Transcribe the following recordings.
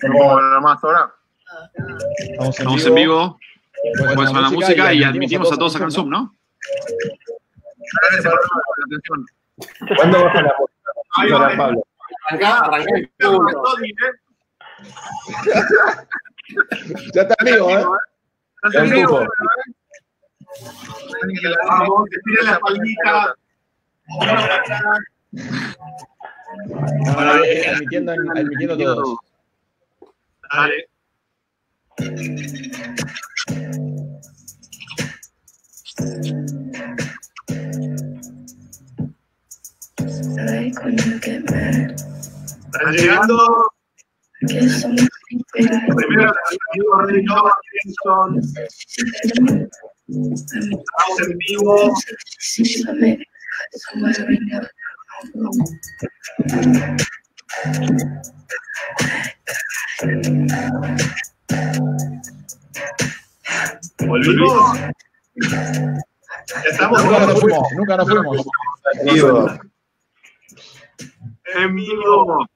¿Cómo más ahora? Estamos en vivo. Pues con la música y admitimos a todos acá en Zoom, ¿no? ¿Cuándo baja la música? Pablo. Arrancá, arrancá el culo. Ya está en vivo, ¿eh? ¿Estás Ya en vivo? Vamos, que tire la palmita. No, eh, admitiendo, admitiendo todos. Dale. Están llegando. Primero, amigos. Estamos en vivo. Volvimos. Estamos Nunca nos fuimos, nunca nos fuimos. en vivo.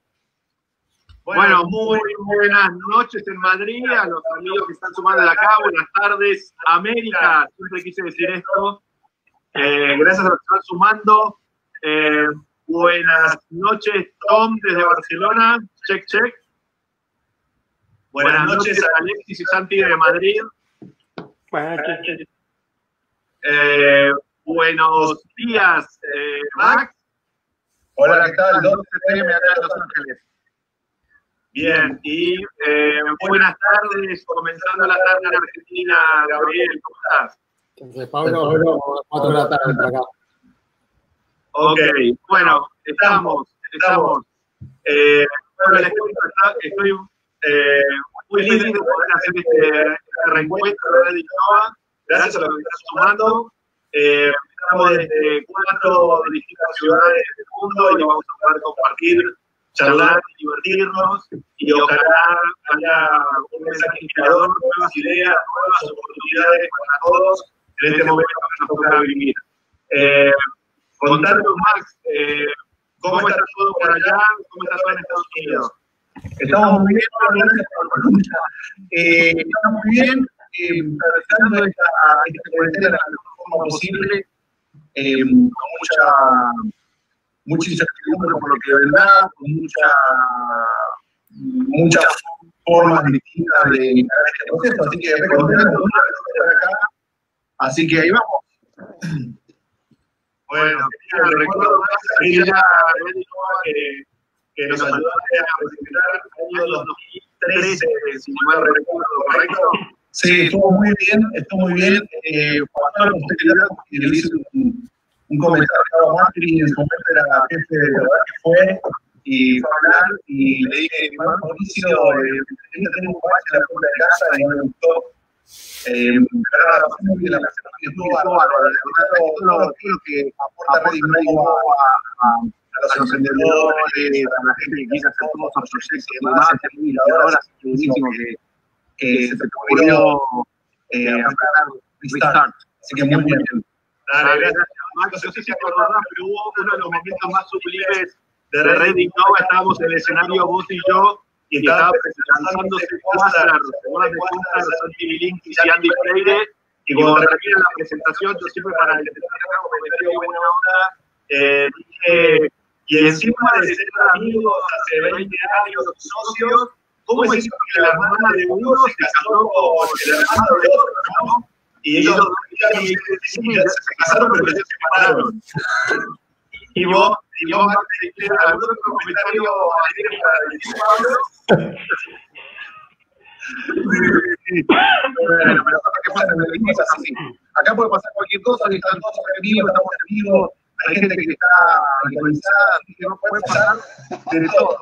Bueno, muy buenas noches en Madrid, a los amigos que están sumando acá, buenas tardes, América, siempre quise decir esto. Eh, gracias a los que están sumando. Eh, buenas noches, Tom, desde Barcelona, check, check. Buenas noches a Alexis y Santi de Madrid. Eh, buenos días, eh, Max. Hola, ¿qué tal? 12 PM acá en Los Ángeles. Bien, y eh, buenas tardes, comenzando la tarde en Argentina, Gabriel, ¿cómo estás? Entonces, Pablo, 4 de la tarde por acá. Ok, bueno, estamos, estamos. Eh, bueno, les cuento, está- estoy eh, muy feliz de poder hacer este, este reencuentro de Red Innova. Gracias a los que están sumando. Eh, estamos desde cuatro distintas ciudades del mundo y vamos a poder compartir, charlar, divertirnos y ojalá haya un mensaje inspirador, nuevas ideas, nuevas oportunidades para todos en este momento que nos toca vivir. Eh, contarnos, Max, eh, ¿cómo está todo por allá? ¿Cómo está todo en Estados Unidos? Estamos muy bien. Eh, estamos muy bien, eh, atravesando esta, esta cuarentena de la mejor forma posible, eh, con mucha, mucha incertidumbre por lo que vendrá, con mucha, muchas formas distintas de este proceso, así que estar acá, así que ahí vamos. Bueno, genial, recuerdo más Innova que, que nos ayudaste a presentar el año 2013, si no mal recuerdo, ¿correcto? Sí, estuvo muy bien, estuvo muy bien. Eh, posteridad, que le hice un, un comentario a Macri, en su momento era jefe de verdad que fue, y fue a hablar, y le dije, Mauricio, eh, tengo un bache en la puerta de casa y me gustó. Eh, la lo, que aporta a, a, los emprendedores, a gente que quiere hacer todos sus proyectos y demás, así que buenísimo que que se te ocurrió eh, apretar restart. Así que muy bien. Dale, gracias, Max. No sé si acordás, pero hubo uno de los momentos más sublimes de Innova. Estábamos en el escenario vos y yo, y estaba Quasar, Seguras de Quasar, Santi Bilinkis y Andy Freire. Y cuando termina la presentación, yo siempre para el me metí buena onda, eh, dije, y encima de ser amigos hace 20 años, socios, ¿cómo es eso que la hermana de uno se casó con el hermano de otro, no? Y ellos y se casaron, pero se separaron. Y vos, y vos, algún comentario Pablo. Bueno, pero ¿qué pasa? En el equipo es así. Acá puede pasar cualquier cosa, que están todos en vivo, estamos en vivo, hay gente que está así que no puede pasar de todo.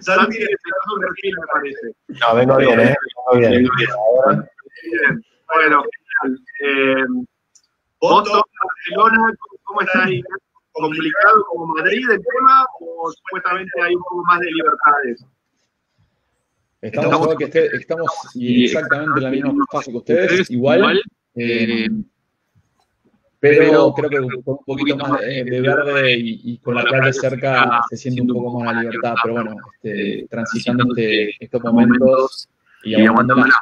Santi le sacó un perfil, me parece. No, vengo bien, ¿eh? Vengo bien. Ahora, Bien. Bueno, genial. Eh, Barcelona, ¿cómo está ahí? ¿Complicado como Madrid el tema o supuestamente hay un poco más de libertades? Estamos, igual que este- estamos y exactamente en la misma fase que ustedes, igual. eh, Pero creo que con un poquito más de, de verde y, y, con la playa cerca se siente un poco más la libertad, pero bueno, este, transitando este, estos momentos y aguantándola.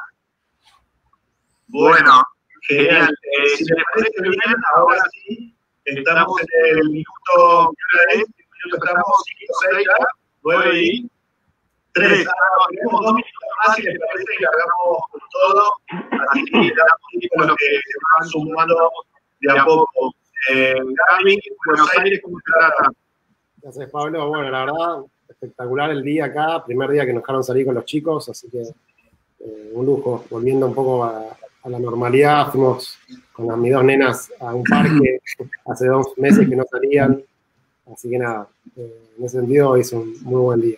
Bueno, genial. Eh, si les parece bien, ahora sí, estamos en el minuto, ¿qué es? Estamos 5, 6, 9 y 3. tenemos dos minutos más y les parece que hagamos con todo. Así que damos con los que se van sumando de a poco. Eh, Gaby, Buenos Aires, ¿cómo se trata? Gracias, Pablo. Bueno, la verdad, espectacular el día acá, primer día que nos dejaron salir con los chicos, así que eh, un lujo, volviendo un poco a, a, la normalidad, fuimos con las, mis dos nenas a un parque hace dos meses que no salían, así que nada, eh, en ese sentido es un muy buen día.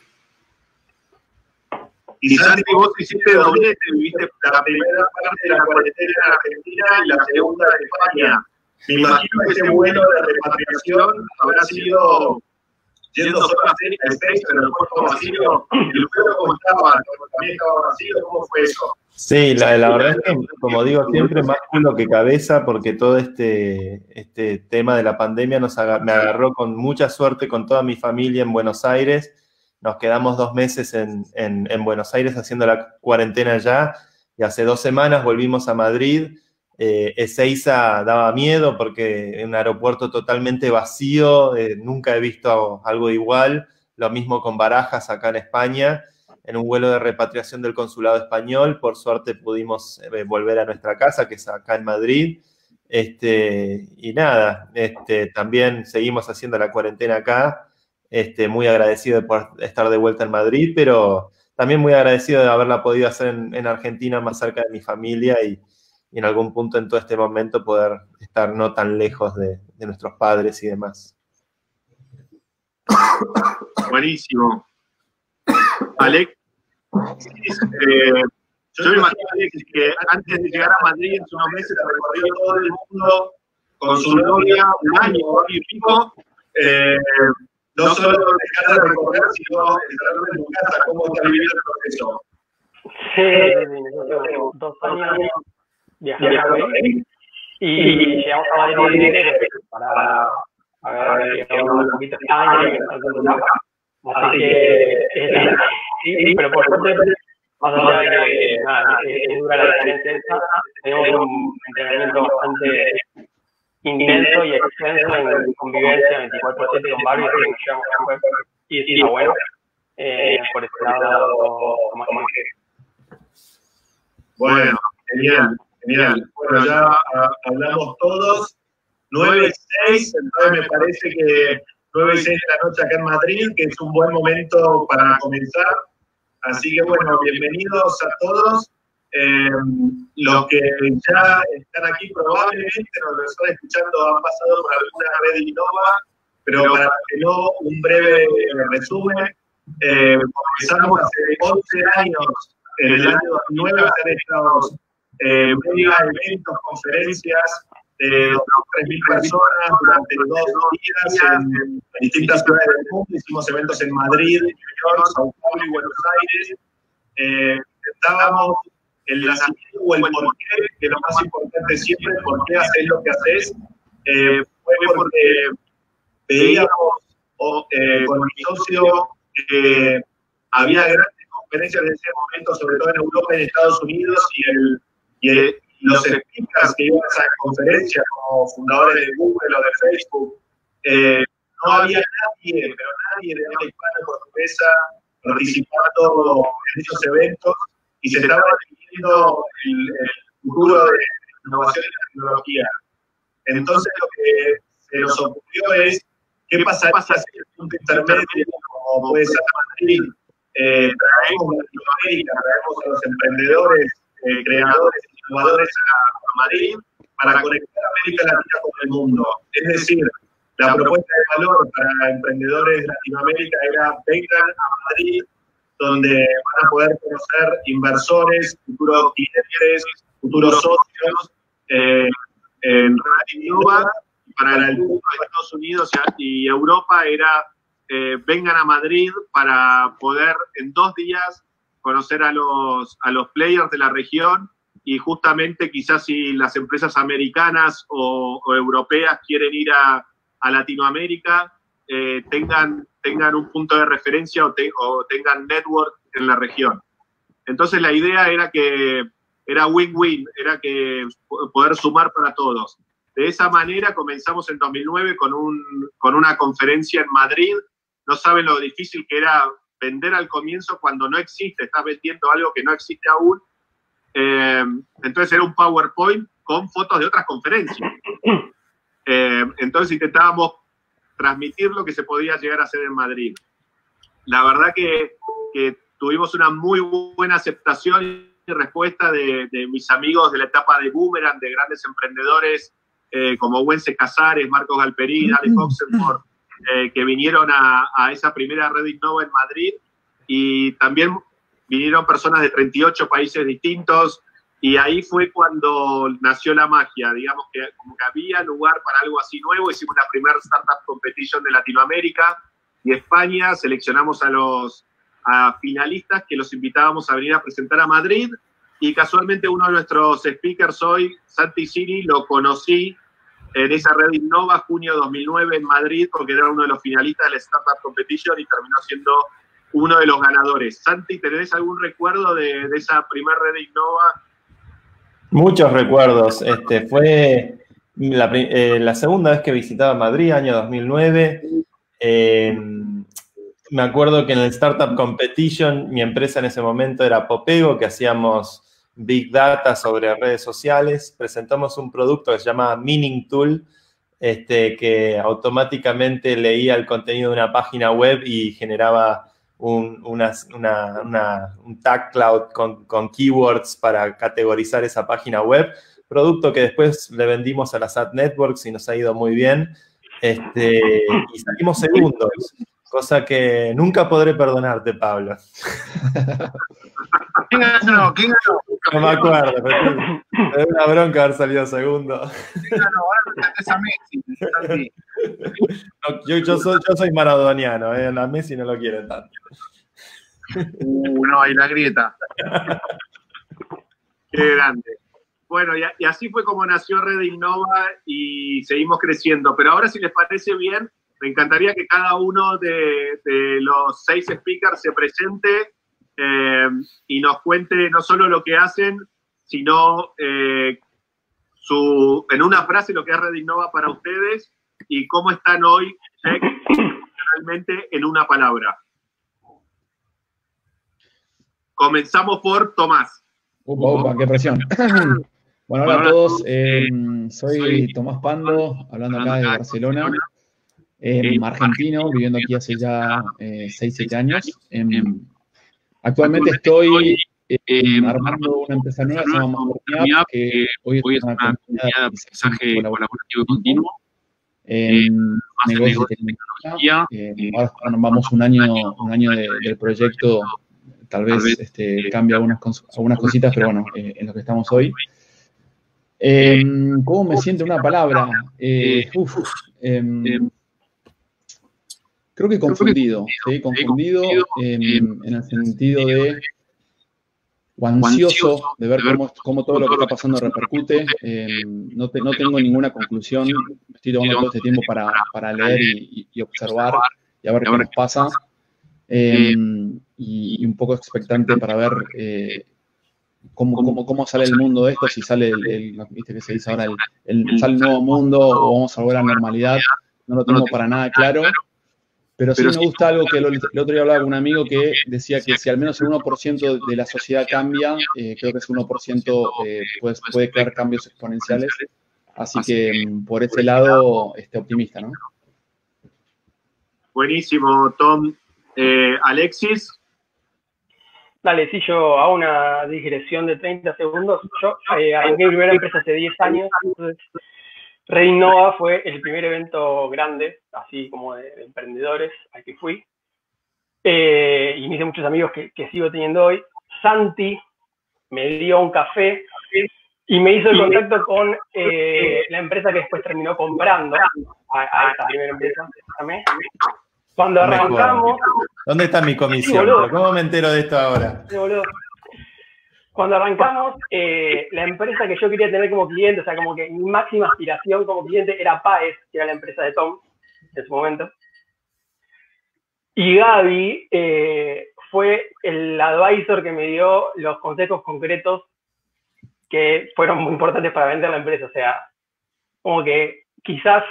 Y Santi, vos hiciste doblete, viviste la primera parte de la cuarentena en Argentina y la segunda en España. Me imagino que ese vuelo de repatriación habrá sido Sí, la, verdad es que, como digo siempre, más culo que cabeza, porque todo este, este tema de la pandemia nos me agarró con mucha suerte con toda mi familia en Buenos Aires nos quedamos dos meses en, en, en, Buenos Aires haciendo la cuarentena ya y hace dos semanas volvimos a Madrid. Eh, Ezeiza daba miedo porque un aeropuerto totalmente vacío, eh, nunca he visto algo igual. Lo mismo con Barajas acá en España, en un vuelo de repatriación del consulado español. Por suerte pudimos eh, volver a nuestra casa, que es acá en Madrid. Este, y nada, este, también seguimos haciendo la cuarentena acá este, muy agradecido de poder estar de vuelta en Madrid, pero también muy agradecido de haberla podido hacer en, en Argentina, más cerca de mi familia y, y, en algún punto en todo este momento poder estar no tan lejos de, de nuestros padres y demás. Buenísimo. Alex, eh, yo me imagino Alex, que antes de llegar a Madrid en unos meses recorrió todo el mundo con su novia un año, un año y pico. Eh, no solo dejar de recorrer, sino entrar en tu casa, cómo está viviendo el proceso. Sí, dos años viajando y llegamos a Madrid para a ver, un poquito de España, así que sí, pero por suerte más allá de que nada, es dura la diferencia, tenemos un entrenamiento bastante intenso y extenso en convivencia 24-7 con varios y sí, bueno, eh, por ese lado, como Bueno, genial, genial. Bueno, ya hablamos todos. 9 y 6, entonces me parece que 9 y 6 de la noche acá en Madrid, que es un buen momento para comenzar. Así que bueno, bienvenidos a todos. Eh, los que ya están aquí probablemente nos lo están escuchando han pasado por alguna red Innova, pero para que no, un breve resumen. Eh, comenzamos hace 11 años, en el año 2009, a hacer estos eh, eventos, conferencias de 3.000 personas durante dos días en, distintas ciudades del mundo. Hicimos eventos en Madrid, New York, Sao Paulo y Buenos Aires. Eh, estábamos el nacimiento o el por qué, que lo más importante siempre, por qué haces lo que haces, eh, fue porque veíamos o, eh, con mi socio que había grandes conferencias en ese momento, sobre todo en Europa y en Estados Unidos, y, el, y, y los speakers que iban a esas conferencias, como fundadores de Google o de Facebook, eh, no había nadie, pero nadie de habla hispana portuguesa participando en esos eventos y se estaba definiendo el, futuro de innovación y la tecnología. Entonces lo que se nos ocurrió es qué pasa si el punto intermedio, como puede ser Madrid, eh, traemos Latinoamérica, traemos a los emprendedores, eh, creadores, innovadores a, Madrid para conectar América Latina con el mundo. Es decir, la propuesta de valor para emprendedores de Latinoamérica era vengan a Madrid donde van a poder conocer inversores, futuros clientes, futuros socios eh, en Innova. Para el mundo de Estados Unidos y Europa era eh, vengan a Madrid para poder en dos días conocer a los, a los players de la región y justamente quizás si las empresas americanas o, europeas quieren ir a, Latinoamérica, eh, tengan, tengan un punto de referencia o, o, tengan network en la región. Entonces la idea era que era win-win, era que poder sumar para todos. De esa manera comenzamos en 2009 con, un, con una conferencia en Madrid. No saben lo difícil que era vender al comienzo cuando no existe, estás vendiendo algo que no existe aún. Eh, entonces era un PowerPoint con fotos de otras conferencias. Eh, entonces intentábamos transmitir lo que se podía llegar a hacer en Madrid. La verdad que, que tuvimos una muy buena aceptación y respuesta de, de, mis amigos de la etapa de Boomerang, de grandes emprendedores eh, como Wences Casares, Marcos Galperín, Alex Oxenford, eh, que vinieron a, a, esa primera Red Innova en Madrid y también vinieron personas de 38 países distintos y ahí fue cuando nació la magia, digamos que como que había lugar para algo así nuevo, hicimos la primera Startup Competition de Latinoamérica y España, seleccionamos a los a finalistas que los invitábamos a venir a presentar a Madrid y casualmente uno de nuestros speakers hoy, Santi Siri, lo conocí en esa red Innova, junio de 2009 en Madrid, porque era uno de los finalistas de la Startup Competition y terminó siendo uno de los ganadores. Santi, ¿tenés algún recuerdo de, esa primera red Innova? Muchos recuerdos. Este, fue la, eh, la, segunda vez que visitaba Madrid, año 2009. Eh, me acuerdo que en el Startup Competition, mi empresa en ese momento era Popego, que hacíamos Big Data sobre redes sociales. Presentamos un producto que se llama Meaning Tool, este, que automáticamente leía el contenido de una página web y generaba un, una, una, un tag cloud con, con, keywords para categorizar esa página web. Producto que después le vendimos a las ad networks y nos ha ido muy bien. Este, y salimos segundos. Cosa que nunca podré perdonarte, Pablo. ¿Quién ganó? ¿Quién ganó? No me acuerdo, pero es una bronca haber salido segundo. ¿Quién ganó? Ahora a Messi. No, yo, yo, soy, yo soy maradoniano, ¿eh? a Messi no lo quieren tanto. Uh, no, hay la grieta. Qué grande. Bueno, y, y así fue como nació Red Innova y seguimos creciendo. Pero ahora, si les parece bien, me encantaría que cada uno de, de los seis speakers se presente eh, y nos cuente no solo lo que hacen, sino eh, su, en una frase lo que es Red Innova para ustedes y cómo están hoy realmente en una palabra. Comenzamos por Tomás. Upa, qué presión. Bueno, hola a todos. Eh, soy Tomás Pando, hablando acá de Barcelona. Eh, argentino, viviendo aquí hace ya 6, eh, 7 años. Em, actualmente estoy eh, armando una empresa nueva, se llama Mamornia, que hoy es una comunidad de aprendizaje colaborativo continuo en negocios de tecnología. ahora vamos un año, un año del proyecto, tal vez este, cambia algunas, algunas cositas, pero bueno, en lo que estamos hoy. Em, ¿Cómo me siento una palabra? uf, em, Creo que confundido, ¿sí? confundido en, el sentido de o ansioso de ver cómo, cómo, todo lo que está pasando repercute. no, no, tengo ninguna conclusión, estoy tomando todo este tiempo para, para leer y, y, observar y a ver qué nos pasa. Em, y, un poco expectante para ver eh, cómo, cómo, cómo, sale el mundo de esto, si sale el, ¿viste que se dice ahora, el, sale el nuevo mundo o vamos a volver a la normalidad. No lo tengo para nada claro. Pero sí me gusta algo que el, otro día hablaba con un amigo que decía que si al menos el 1% de la sociedad cambia, eh, creo que ese 1% eh, pues, puede crear cambios exponenciales. Así que mm, por ese lado, este, optimista, ¿no? Buenísimo, Tom. Eh, Alexis. Dale, si yo hago una digresión de 30 segundos. Yo arranqué mi primera empresa hace 10 años, entonces Reinnova fue el primer evento grande, así como de, emprendedores, al que fui. Eh, y me hice muchos amigos que, sigo teniendo hoy. Santi me dio un café y me hizo el contacto con eh, la empresa que después terminó comprando a, esa primera empresa. Cuando arrancamos. ¿Dónde está mi comisión? ¿Cómo me entero de esto ahora? Cuando arrancamos, eh, la empresa que yo quería tener como cliente, o sea, como que mi máxima aspiración como cliente era Paes, que era la empresa de Tom en su momento. Y Gaby eh, fue el advisor que me dio los consejos concretos que fueron muy importantes para vender la empresa. O sea, como que quizás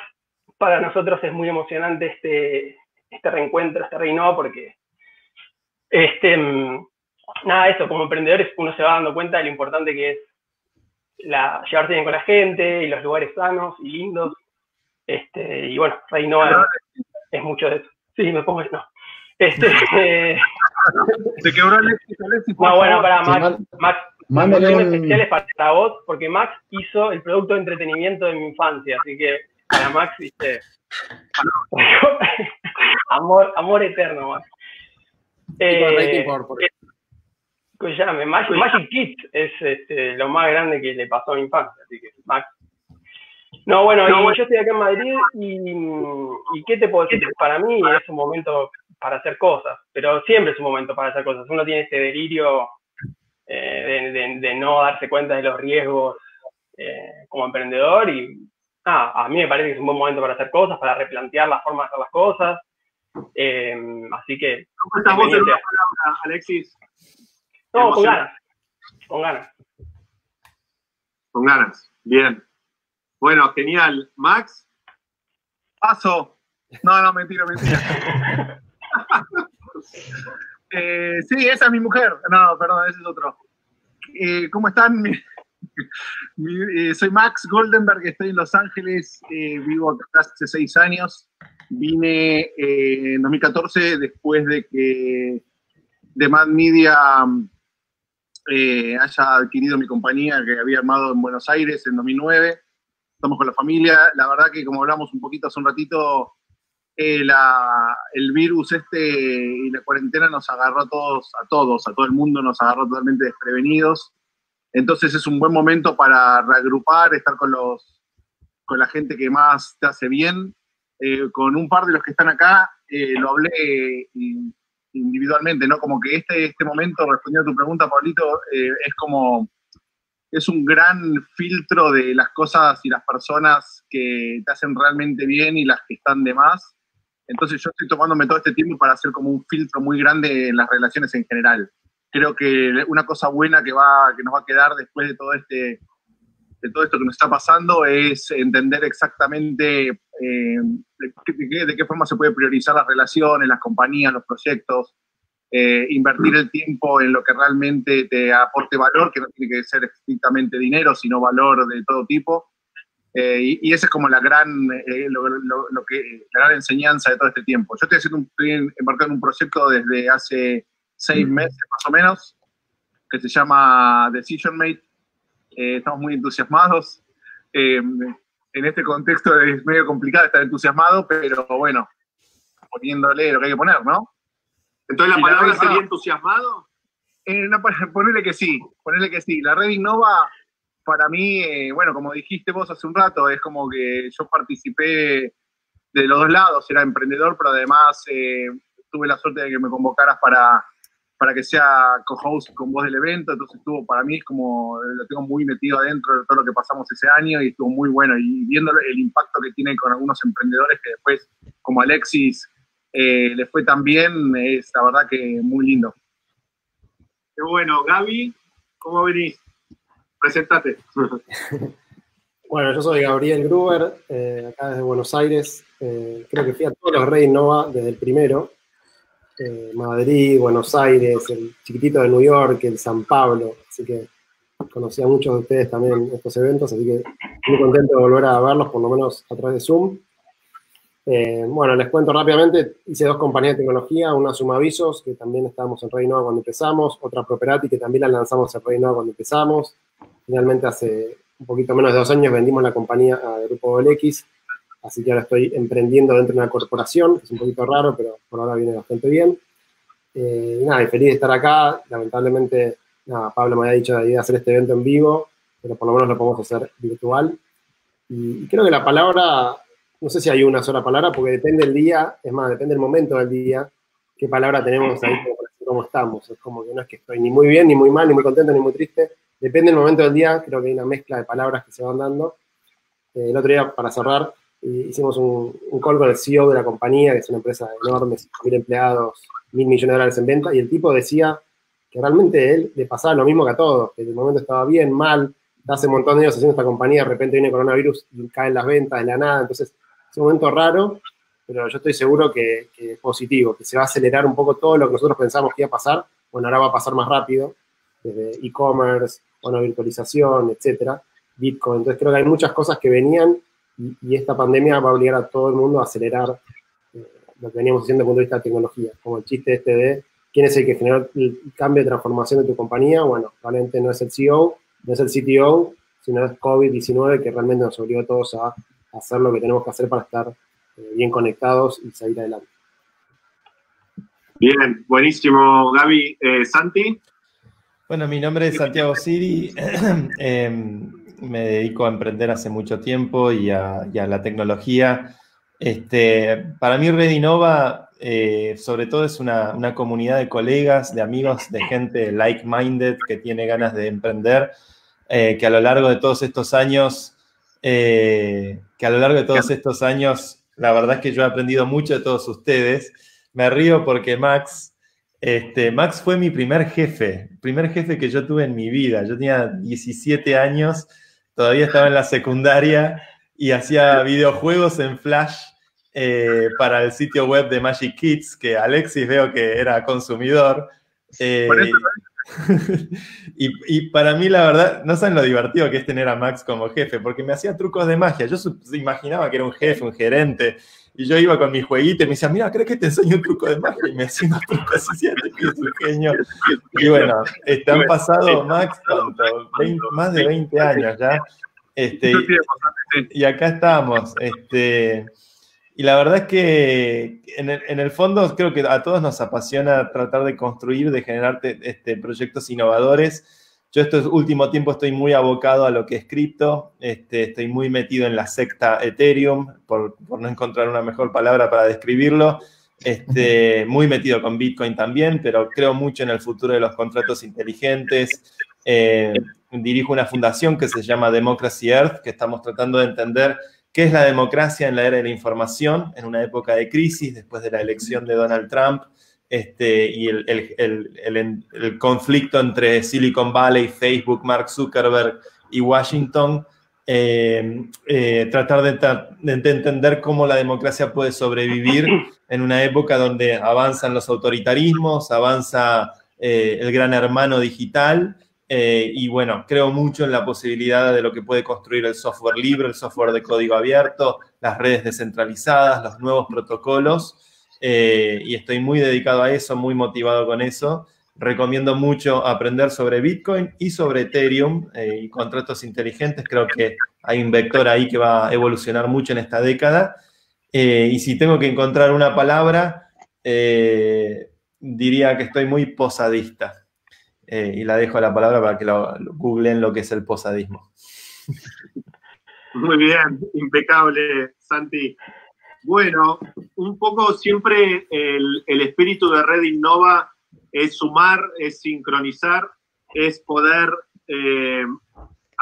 para nosotros es muy emocionante este, este reencuentro, este reino, porque este, mm, nada, eso, como emprendedores uno se va dando cuenta de lo importante que es la, llevarse bien con la gente y los lugares sanos y lindos. Este, y bueno, reino es, mucho de eso. Sí, me pongo no. Este, Se quebró Alexis, Alexis. No, bueno, para Max, Max Mándale un... especiales para vos, porque Max hizo el producto de entretenimiento de mi infancia, así que para Max, viste, amor, amor eterno, Max. Eh, Magic, Magic Kids es este, lo más grande que le pasó a mi infancia, así que Max. No, bueno, no, yo estoy acá en Madrid y, y ¿qué te puedo decir? Para mí es un momento para hacer cosas, pero siempre es un momento para hacer cosas. Uno tiene ese delirio eh, de, no darse cuenta de los riesgos eh, como emprendedor y a mí me parece que es un buen momento para hacer cosas, para replantear la forma de hacer las cosas. Eh, así que... ¿Cómo estás vos en una palabra, Alexis? No, con ganas. Con ganas. Con ganas. Bien. Bueno, genial. Max. Paso. No, no, mentira, mentira. Eh, sí, esa es mi mujer. No, perdón, ese es otro. Eh, ¿Cómo están? Eh, soy Max Goldenberg, estoy en Los Ángeles, vivo acá hace seis años. Vine en 2014 después de que The Mad Media haya adquirido mi compañía que había armado en Buenos Aires en 2009. Estamos con la familia. La verdad que como hablamos un poquito hace un ratito, eh, el virus este y la cuarentena nos agarró a todos, a todos, a todo el mundo nos agarró totalmente desprevenidos. Entonces es un buen momento para reagrupar, estar con los con la gente que más te hace bien. Eh, con un par de los que están acá, eh, lo hablé individualmente, ¿no? Como que este, este momento, respondiendo a tu pregunta, Pablito, es como, es un gran filtro de las cosas y las personas que te hacen realmente bien y las que están de más. Entonces yo estoy tomándome todo este tiempo para hacer como un filtro muy grande en las relaciones en general. Creo que una cosa buena que, va, que nos va a quedar después de todo, este, de todo esto que nos está pasando es entender exactamente eh, de, qué, forma se puede priorizar las relaciones, las compañías, los proyectos, eh, invertir el tiempo en lo que realmente te aporte valor, que no tiene que ser estrictamente dinero, sino valor de todo tipo eh, y, esa es como la gran, eh, lo, que, la gran enseñanza de todo este tiempo. Yo estoy, haciendo un, embarcado en un proyecto desde hace seis meses más o menos, que se llama Decision Mate. Eh, estamos muy entusiasmados. en este contexto es medio complicado estar entusiasmado, pero bueno, poniéndole lo que hay que poner, ¿no? Entonces la palabra sería entusiasmado. No, ponerle que sí, ponerle que sí. La red Innova para mí, eh, bueno, como dijiste vos hace un rato, es como que yo participé de los dos lados, era emprendedor, pero además eh, tuve la suerte de que me convocaras para, para que sea co-host con vos del evento, entonces estuvo, para mí es como, lo tengo muy metido adentro de todo lo que pasamos ese año y estuvo muy bueno, y viendo el impacto que tiene con algunos emprendedores que después, como Alexis, eh, les fue tan bien, es la verdad que muy lindo. Qué bueno, Gaby, ¿cómo venís? Preséntate. bueno, yo soy Gabriel Gruber, eh, acá desde Buenos Aires. Eh, creo que fui a todos los Rey Nova desde el primero. Eh, Madrid, Buenos Aires, el chiquitito de New York, el San Pablo. Así que conocí a muchos de ustedes también estos eventos, así que muy contento de volver a verlos, por lo menos a través de Zoom. bueno, les cuento rápidamente, hice dos compañías de tecnología, una Sumavisos, que también estábamos en Rey Nova cuando empezamos, otra Properati, que también la lanzamos en Rey Nova cuando empezamos, Finalmente hace un poquito menos de dos años vendimos la compañía a Grupo LX, así que ahora estoy emprendiendo dentro de una corporación, que es un poquito raro, pero por ahora viene bastante bien. Eh, nada, y feliz de estar acá. Lamentablemente, nada, Pablo me había dicho de hacer este evento en vivo, pero por lo menos lo podemos hacer virtual. Y, creo que la palabra, no sé si hay una sola palabra, porque depende del día, es más, depende del momento del día, qué palabra tenemos ahí cómo estamos. Es como que no es que estoy ni muy bien, ni muy mal, ni muy contento, ni muy triste. Depende del momento del día, creo que hay una mezcla de palabras que se van dando. Eh, el otro día, para cerrar, hicimos un, un, call con el CEO de la compañía, que es una empresa enorme, mil empleados, mil millones de dólares en venta, y el tipo decía que realmente él le pasaba lo mismo que a todos, que el momento estaba bien, mal, hace un montón de años haciendo esta compañía, de repente viene coronavirus y caen las ventas de la nada, entonces es un momento raro, pero yo estoy seguro que, que, es positivo, que se va a acelerar un poco todo lo que nosotros pensamos que iba a pasar, bueno, ahora va a pasar más rápido, desde e-commerce, bueno, virtualización, etcétera, Bitcoin, entonces creo que hay muchas cosas que venían y, y esta pandemia va a obligar a todo el mundo a acelerar eh, lo que veníamos haciendo desde el punto de vista de tecnología, como el chiste este de quién es el que generó el cambio de transformación de tu compañía, bueno, realmente no es el CEO, no es el CTO, sino es COVID-19 que realmente nos obligó a todos a hacer lo que tenemos que hacer para estar eh, bien conectados y salir adelante. Bien, buenísimo, Gaby. Eh, Santi. Bueno, mi nombre es Santiago Siri. eh, me dedico a emprender hace mucho tiempo y a, y a la tecnología. Este, para mí, Red Innova, eh, sobre todo, es una, una, comunidad de colegas, de amigos, de gente like-minded que tiene ganas de emprender, eh, que a lo largo de todos estos años, eh, que a lo largo de todos estos años, la verdad es que yo he aprendido mucho de todos ustedes. Me río porque Max, este, Max fue mi primer jefe, primer jefe que yo tuve en mi vida. Yo tenía 17 años, todavía estaba en la secundaria y hacía videojuegos en Flash eh, para el sitio web de Magic Kids, que Alexis veo que era consumidor. Eh, y, y, para mí, la verdad, no saben lo divertido que es tener a Max como jefe, porque me hacía trucos de magia. Yo imaginaba que era un jefe, un gerente, y yo iba con mi jueguito y me decía, mira, ¿crees que te enseño un truco de magia? Y me hacía unos trucos así, que es un genio. Y bueno, este, han pasado, Max, ¿cuánto? 20, más de 20 años ya. Este, y acá estamos. Este, y la verdad es que en el, en el, fondo creo que a todos nos apasiona tratar de construir, de generar este, proyectos innovadores. Yo este último tiempo estoy muy abocado a lo que es cripto, este, estoy muy metido en la secta Ethereum, por, no encontrar una mejor palabra para describirlo. Este, muy metido con Bitcoin también, pero creo mucho en el futuro de los contratos inteligentes. Eh, dirijo una fundación que se llama Democracy Earth, que estamos tratando de entender qué es la democracia en la era de la información, en una época de crisis, después de la elección de Donald Trump, este, y el, el, el, el, conflicto entre Silicon Valley, Facebook, Mark Zuckerberg y Washington, eh, eh, tratar de, de, entender cómo la democracia puede sobrevivir en una época donde avanzan los autoritarismos, avanza eh, el gran hermano digital, y bueno, creo mucho en la posibilidad de lo que puede construir el software libre, el software de código abierto, las redes descentralizadas, los nuevos protocolos. Eh, y estoy muy dedicado a eso, muy motivado con eso. Recomiendo mucho aprender sobre Bitcoin y sobre Ethereum eh, y contratos inteligentes. Creo que hay un vector ahí que va a evolucionar mucho en esta década. Eh, y si tengo que encontrar una palabra, diría que estoy muy posadista. Y la dejo la palabra para que lo, lo googleen lo que es el posadismo. Muy bien, impecable, Santi. Bueno, un poco siempre el, el, espíritu de Red Innova es sumar, es sincronizar, es poder eh,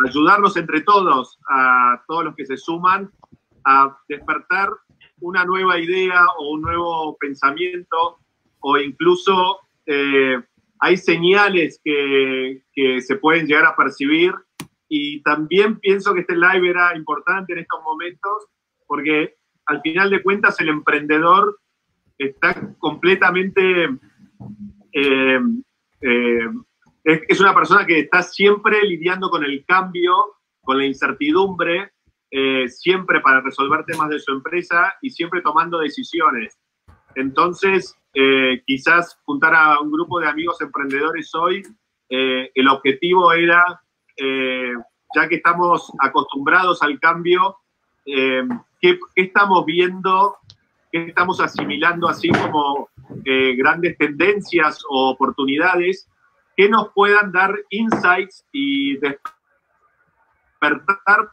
ayudarnos entre todos, a todos los que se suman, a despertar una nueva idea o un nuevo pensamiento o incluso eh, hay señales que, que, se pueden llegar a percibir. Y también pienso que este live era importante en estos momentos porque al final de cuentas el emprendedor está completamente... Eh, eh, es, una persona que está siempre lidiando con el cambio, con la incertidumbre, eh, siempre para resolver temas de su empresa y siempre tomando decisiones. Entonces, quizás juntar a un grupo de amigos emprendedores hoy, el objetivo era, ya que estamos acostumbrados al cambio, ¿qué, ¿qué, estamos viendo? ¿Qué estamos asimilando así como grandes tendencias o oportunidades que nos puedan dar insights y despertar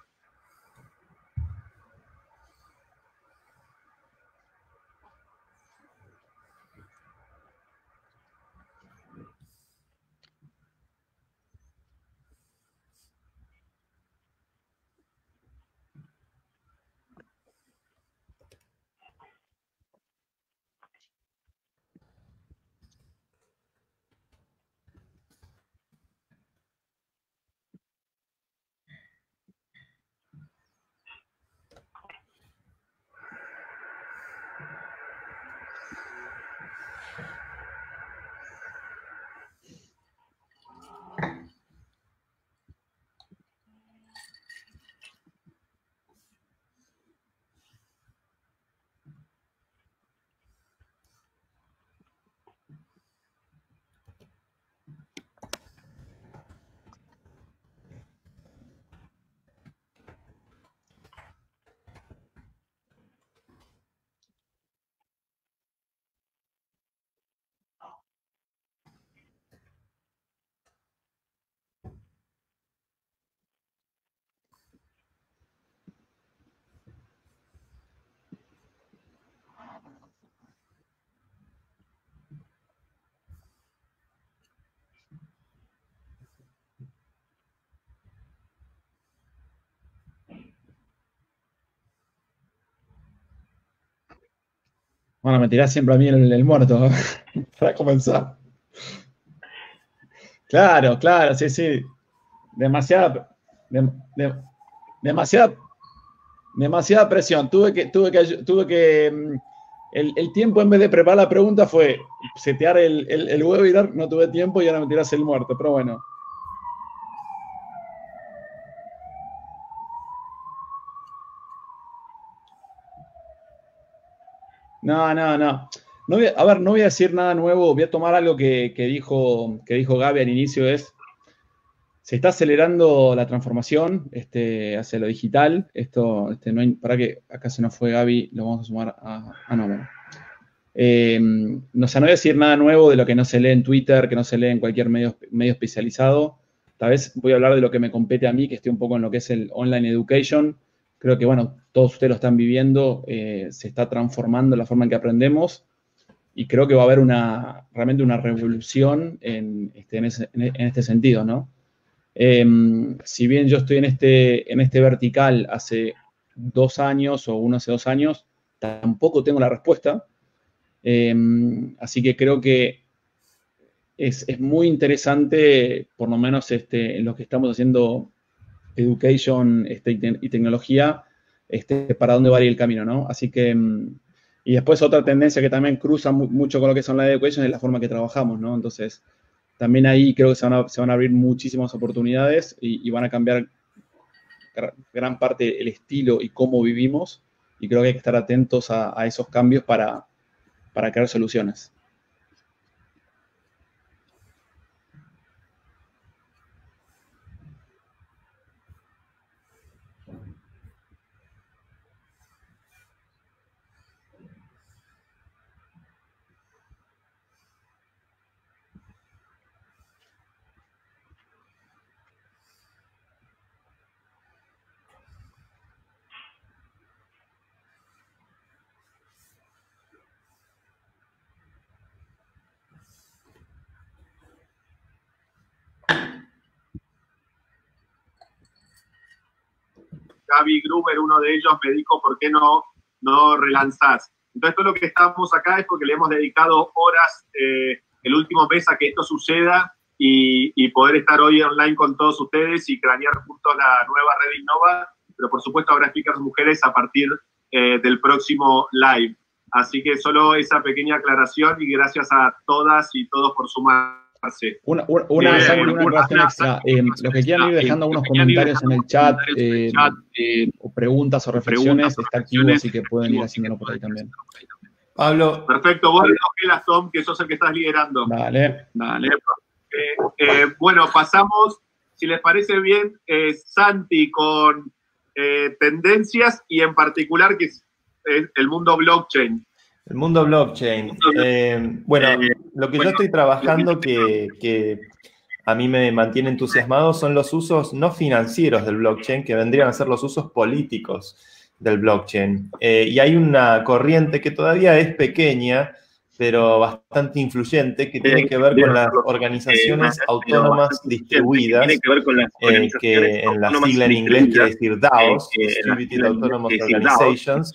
Bueno, me tirás siempre a mí el, muerto para comenzar. Claro, claro, sí, sí. Demasiada, demasiada, demasiada presión. Tuve que, tuve que, tuve que mm, el, tiempo en vez de preparar la pregunta fue setear el, el, webinar, no tuve tiempo y ahora me tiras el muerto, pero bueno. No, no, no. no a ver, no voy a decir nada nuevo, voy a tomar algo que, dijo, que dijo Gaby al inicio, es, se está acelerando la transformación este, hacia lo digital. Esto, este, no hay, para que acá se nos fue Gaby, lo vamos a sumar a, a no, bueno. Eh, no, no voy a decir nada nuevo de lo que no se lee en Twitter, que no se lee en cualquier medio, medio especializado. Tal vez voy a hablar de lo que me compete a mí, que estoy un poco en lo que es el online education. Creo que, bueno, todos ustedes lo están viviendo, eh, se está transformando la forma en que aprendemos y creo que va a haber una, realmente una revolución en, este, en, este sentido, ¿no? Em, si bien yo estoy en este, en este vertical hace dos años o uno hace dos años, tampoco tengo la respuesta. Em, así que creo que es, es, muy interesante, por lo menos este, en lo que estamos haciendo education este, y, tecnología, este, para dónde va a ir el camino, ¿no? Así que, mm, y después otra tendencia que también cruza mucho con lo que son la education es la forma que trabajamos, ¿no? Entonces, también ahí creo que se van a, abrir muchísimas oportunidades y, van a cambiar gran parte el estilo y cómo vivimos y creo que hay que estar atentos a, a esos cambios para, para crear soluciones. Gaby Gruber, uno de ellos, me dijo, ¿por qué no, no relanzás? Entonces, todo lo que estamos acá es porque le hemos dedicado horas eh, el último mes a que esto suceda y, poder estar hoy online con todos ustedes y cranear juntos la nueva red Innova, pero por supuesto habrá speakers mujeres a partir eh, del próximo live. Así que solo esa pequeña aclaración y gracias a todas y todos por sumar. Una, una, una, extra. Eh, los que quieran ir dejando algunos comentarios en el chat, eh, eh, o preguntas o reflexiones, está activo, así que pueden ir haciéndolo por ahí también. Pablo. Perfecto, vos las Tom, que sos el que estás liderando. Dale. Dale. bueno, pasamos, si les parece bien, Santi con tendencias y en particular que es el mundo blockchain. El mundo blockchain. Eh, bueno, lo que yo estoy trabajando que, a mí me mantiene entusiasmado son los usos no financieros del blockchain, que vendrían a ser los usos políticos del blockchain. Eh, y hay una corriente que todavía es pequeña, pero bastante influyente, que tiene que ver con las organizaciones autónomas distribuidas, que en la sigla en inglés quiere decir DAOs, Distributed Autonomous Organizations,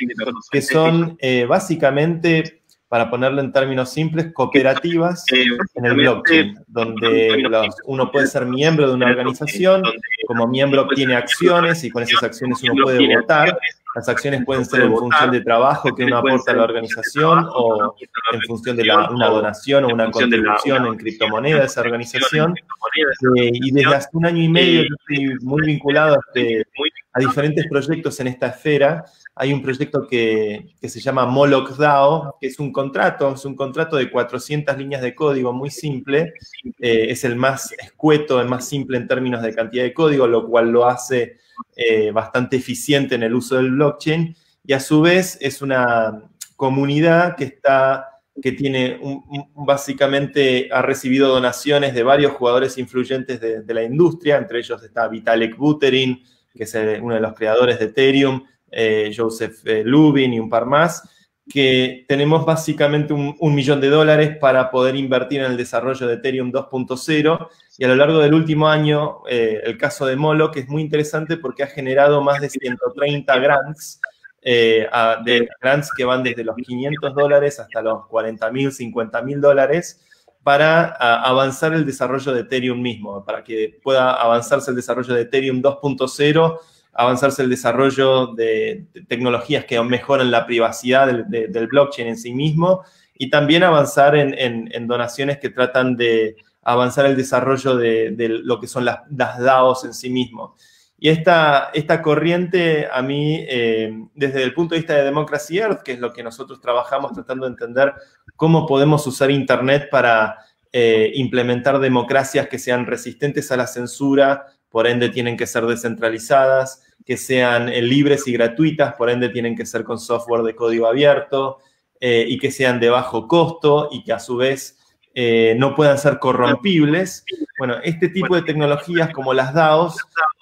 que son eh, básicamente, para ponerlo en términos simples, cooperativas en el blockchain, donde uno puede ser miembro de una organización, como miembro obtiene acciones y con esas acciones uno puede votar, las acciones pueden ser en función de trabajo que uno aporta a la organización o en función de una donación o una contribución en criptomoneda a esa organización. Eh, y desde hace un año y medio yo estoy muy vinculado a, este, a diferentes proyectos en esta esfera. Hay un proyecto que, que se llama Moloch DAO, que es un contrato, es un contrato de 400 líneas de código muy simple. Eh, es el más escueto, el más simple en términos de cantidad de código, lo cual lo hace eh, bastante eficiente en el uso del blockchain y a su vez es una comunidad que está que tiene básicamente ha recibido donaciones de varios jugadores influyentes de, la industria, entre ellos está Vitalik Buterin, que es uno de los creadores de Ethereum, eh, Joseph eh, Lubin y un par más, que tenemos básicamente un, millón de dólares para poder invertir en el desarrollo de Ethereum 2.0 y a lo largo del último año eh, el caso de Molo, que es muy interesante porque ha generado más de 130 grants eh, de grants que van desde los 500 dólares hasta los 40 mil, 50 mil dólares para avanzar el desarrollo de Ethereum mismo, para que pueda avanzarse el desarrollo de Ethereum 2.0, avanzarse el desarrollo de, tecnologías que mejoran la privacidad del, blockchain en sí mismo y también avanzar en, donaciones que tratan de avanzar el desarrollo de, lo que son las, DAOs en sí mismo. Y esta, esta corriente a mí, eh, desde el punto de vista de Democracy Earth, que es lo que nosotros trabajamos tratando de entender cómo podemos usar Internet para eh, implementar democracias que sean resistentes a la censura, por ende tienen que ser descentralizadas, que sean eh, libres y gratuitas, por ende tienen que ser con software de código abierto y que sean de bajo costo y que a su vez eh, no puedan ser corrompibles. Bueno, este tipo de tecnologías como las DAOs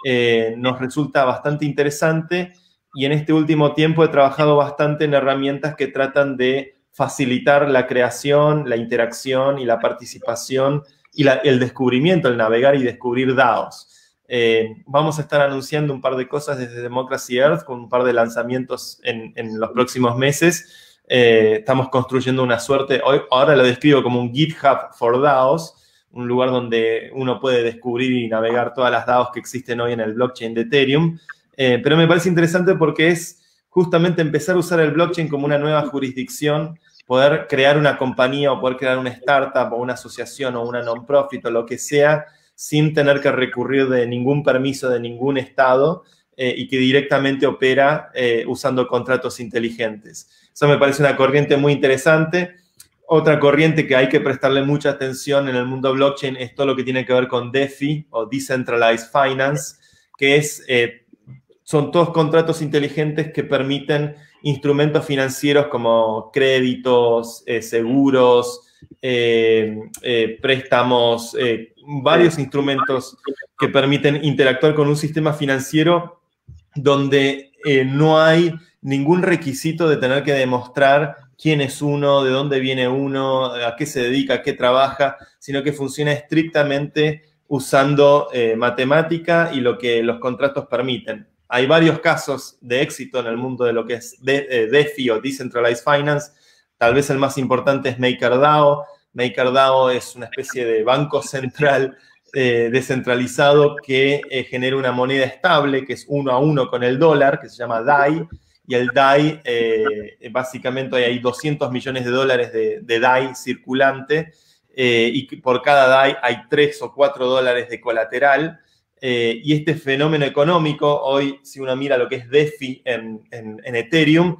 eh, nos resulta bastante interesante y en este último tiempo he trabajado bastante en herramientas que tratan de facilitar la creación, la interacción y la participación y el descubrimiento, el navegar y descubrir DAOs. Eh, vamos a estar anunciando un par de cosas desde Democracy Earth con un par de lanzamientos en, los próximos meses eh, estamos construyendo una suerte, hoy, ahora lo describo como un GitHub for DAOs, un lugar donde uno puede descubrir y navegar todas las DAOs que existen hoy en el blockchain de Ethereum. Eh, pero me parece interesante porque es justamente empezar a usar el blockchain como una nueva jurisdicción, poder crear una compañía o poder crear una startup o una asociación o una non-profit o lo que sea sin tener que recurrir de ningún permiso de ningún estado eh, y que directamente opera usando contratos inteligentes. Eso me parece una corriente muy interesante. Otra corriente que hay que prestarle mucha atención en el mundo blockchain es todo lo que tiene que ver con DeFi o Decentralized Finance, que es, eh, son todos contratos inteligentes que permiten instrumentos financieros como créditos, eh, seguros, eh, préstamos, varios instrumentos que permiten interactuar con un sistema financiero donde no hay ningún requisito de tener que demostrar quién es uno, de dónde viene uno, a qué se dedica, a qué trabaja, sino que funciona estrictamente usando eh, matemática y lo que los contratos permiten. Hay varios casos de éxito en el mundo de lo que es eh, DeFi o Decentralized Finance. Tal vez el más importante es MakerDAO. MakerDAO es una especie de banco central eh, descentralizado que genera una moneda estable, que es uno a uno con el dólar, que se llama DAI, y el DAI, eh, básicamente hay 200 millones de dólares de, DAI circulante eh, y por cada DAI hay 3 o 4 dólares de colateral. Eh, y este fenómeno económico, hoy si uno mira lo que es DeFi en, Ethereum,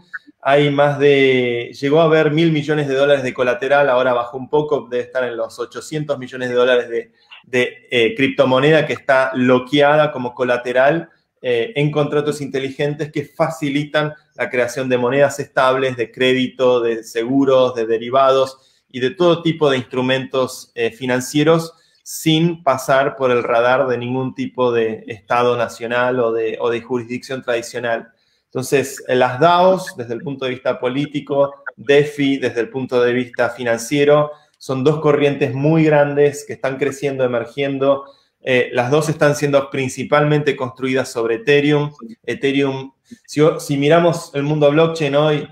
hay más de, llegó a haber mil millones de dólares de colateral, ahora bajó un poco, debe estar en los 800 millones de dólares de, de criptomoneda que está bloqueada como colateral eh, en contratos inteligentes que facilitan la creación de monedas estables, de crédito, de seguros, de derivados y de todo tipo de instrumentos eh, financieros sin pasar por el radar de ningún tipo de Estado nacional o de jurisdicción tradicional. Entonces, las DAOs, desde el punto de vista político, DeFi, desde el punto de vista financiero, son dos corrientes muy grandes que están creciendo, emergiendo eh, las dos están siendo principalmente construidas sobre Ethereum. Ethereum, si, miramos el mundo blockchain hoy,